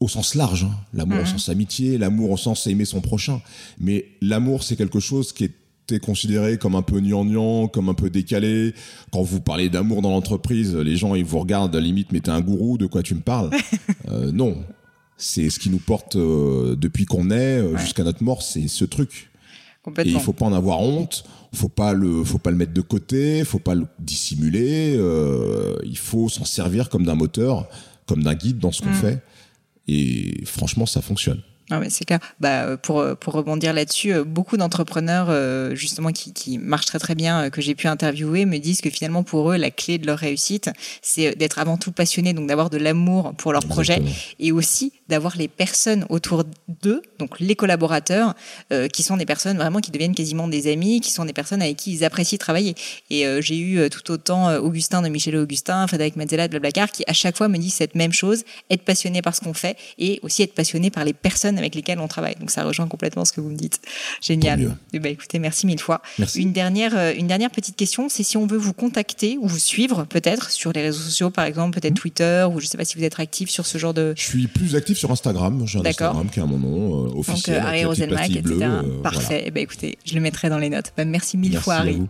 au sens large, hein. l'amour au mmh. sens amitié, l'amour au sens aimer son prochain. Mais l'amour, c'est quelque chose qui est considéré comme un peu gnangnan, comme un peu décalé. Quand vous parlez d'amour dans l'entreprise, les gens ils vous regardent à la limite, mais t'es un gourou, de quoi tu me parles? Euh, Non, c'est ce qui nous porte euh, depuis qu'on est euh, jusqu'à notre mort, c'est ce truc. Et il faut pas en avoir honte, faut pas le, faut pas le mettre de côté, faut pas le dissimuler. il faut s'en servir comme d'un moteur, comme d'un guide dans ce qu'on mmh. fait. Et franchement, ça fonctionne. Ah c'est clair. Bah, pour, pour rebondir là-dessus, euh, beaucoup d'entrepreneurs, euh, justement, qui, qui marchent très très bien, euh, que j'ai pu interviewer, me disent que finalement, pour eux, la clé de leur réussite, c'est d'être avant tout passionné, donc d'avoir de l'amour pour leur projet, et aussi d'avoir les personnes autour d'eux, donc les collaborateurs, qui sont des personnes vraiment qui deviennent quasiment des amis, qui sont des personnes avec qui ils apprécient travailler. Et j'ai eu tout autant Augustin de Michel Augustin, Frédéric Mazzella de Blablacar, qui à chaque fois me disent cette même chose, être passionné par ce qu'on fait, et aussi être passionné par les personnes avec lesquels on travaille. Donc ça rejoint complètement ce que vous me dites. Génial. Et eh ben, écoutez, merci mille fois. Une dernière, euh, une dernière petite question, c'est si on veut vous contacter ou vous suivre peut-être sur les réseaux sociaux, par exemple peut-être mhm. Twitter ou je ne sais pas si vous êtes actif sur ce genre de. Je suis plus actif sur Instagram. J'ai un Instagram qui a mon nom euh, officiel. Donc Harry Rosenmack, etc. Euh, Parfait. Eh ben, écoutez, je le mettrai dans les notes. Ben, merci mille fois Harry.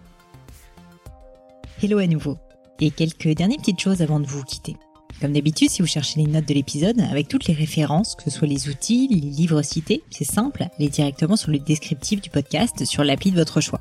Hello à nouveau. Et quelques dernières petites choses avant de vous quitter. Comme d'habitude, si vous cherchez les notes de l'épisode, avec toutes les références, que ce soit les outils, les livres cités, c'est simple, allez directement sur le descriptif du podcast sur l'appli de votre choix.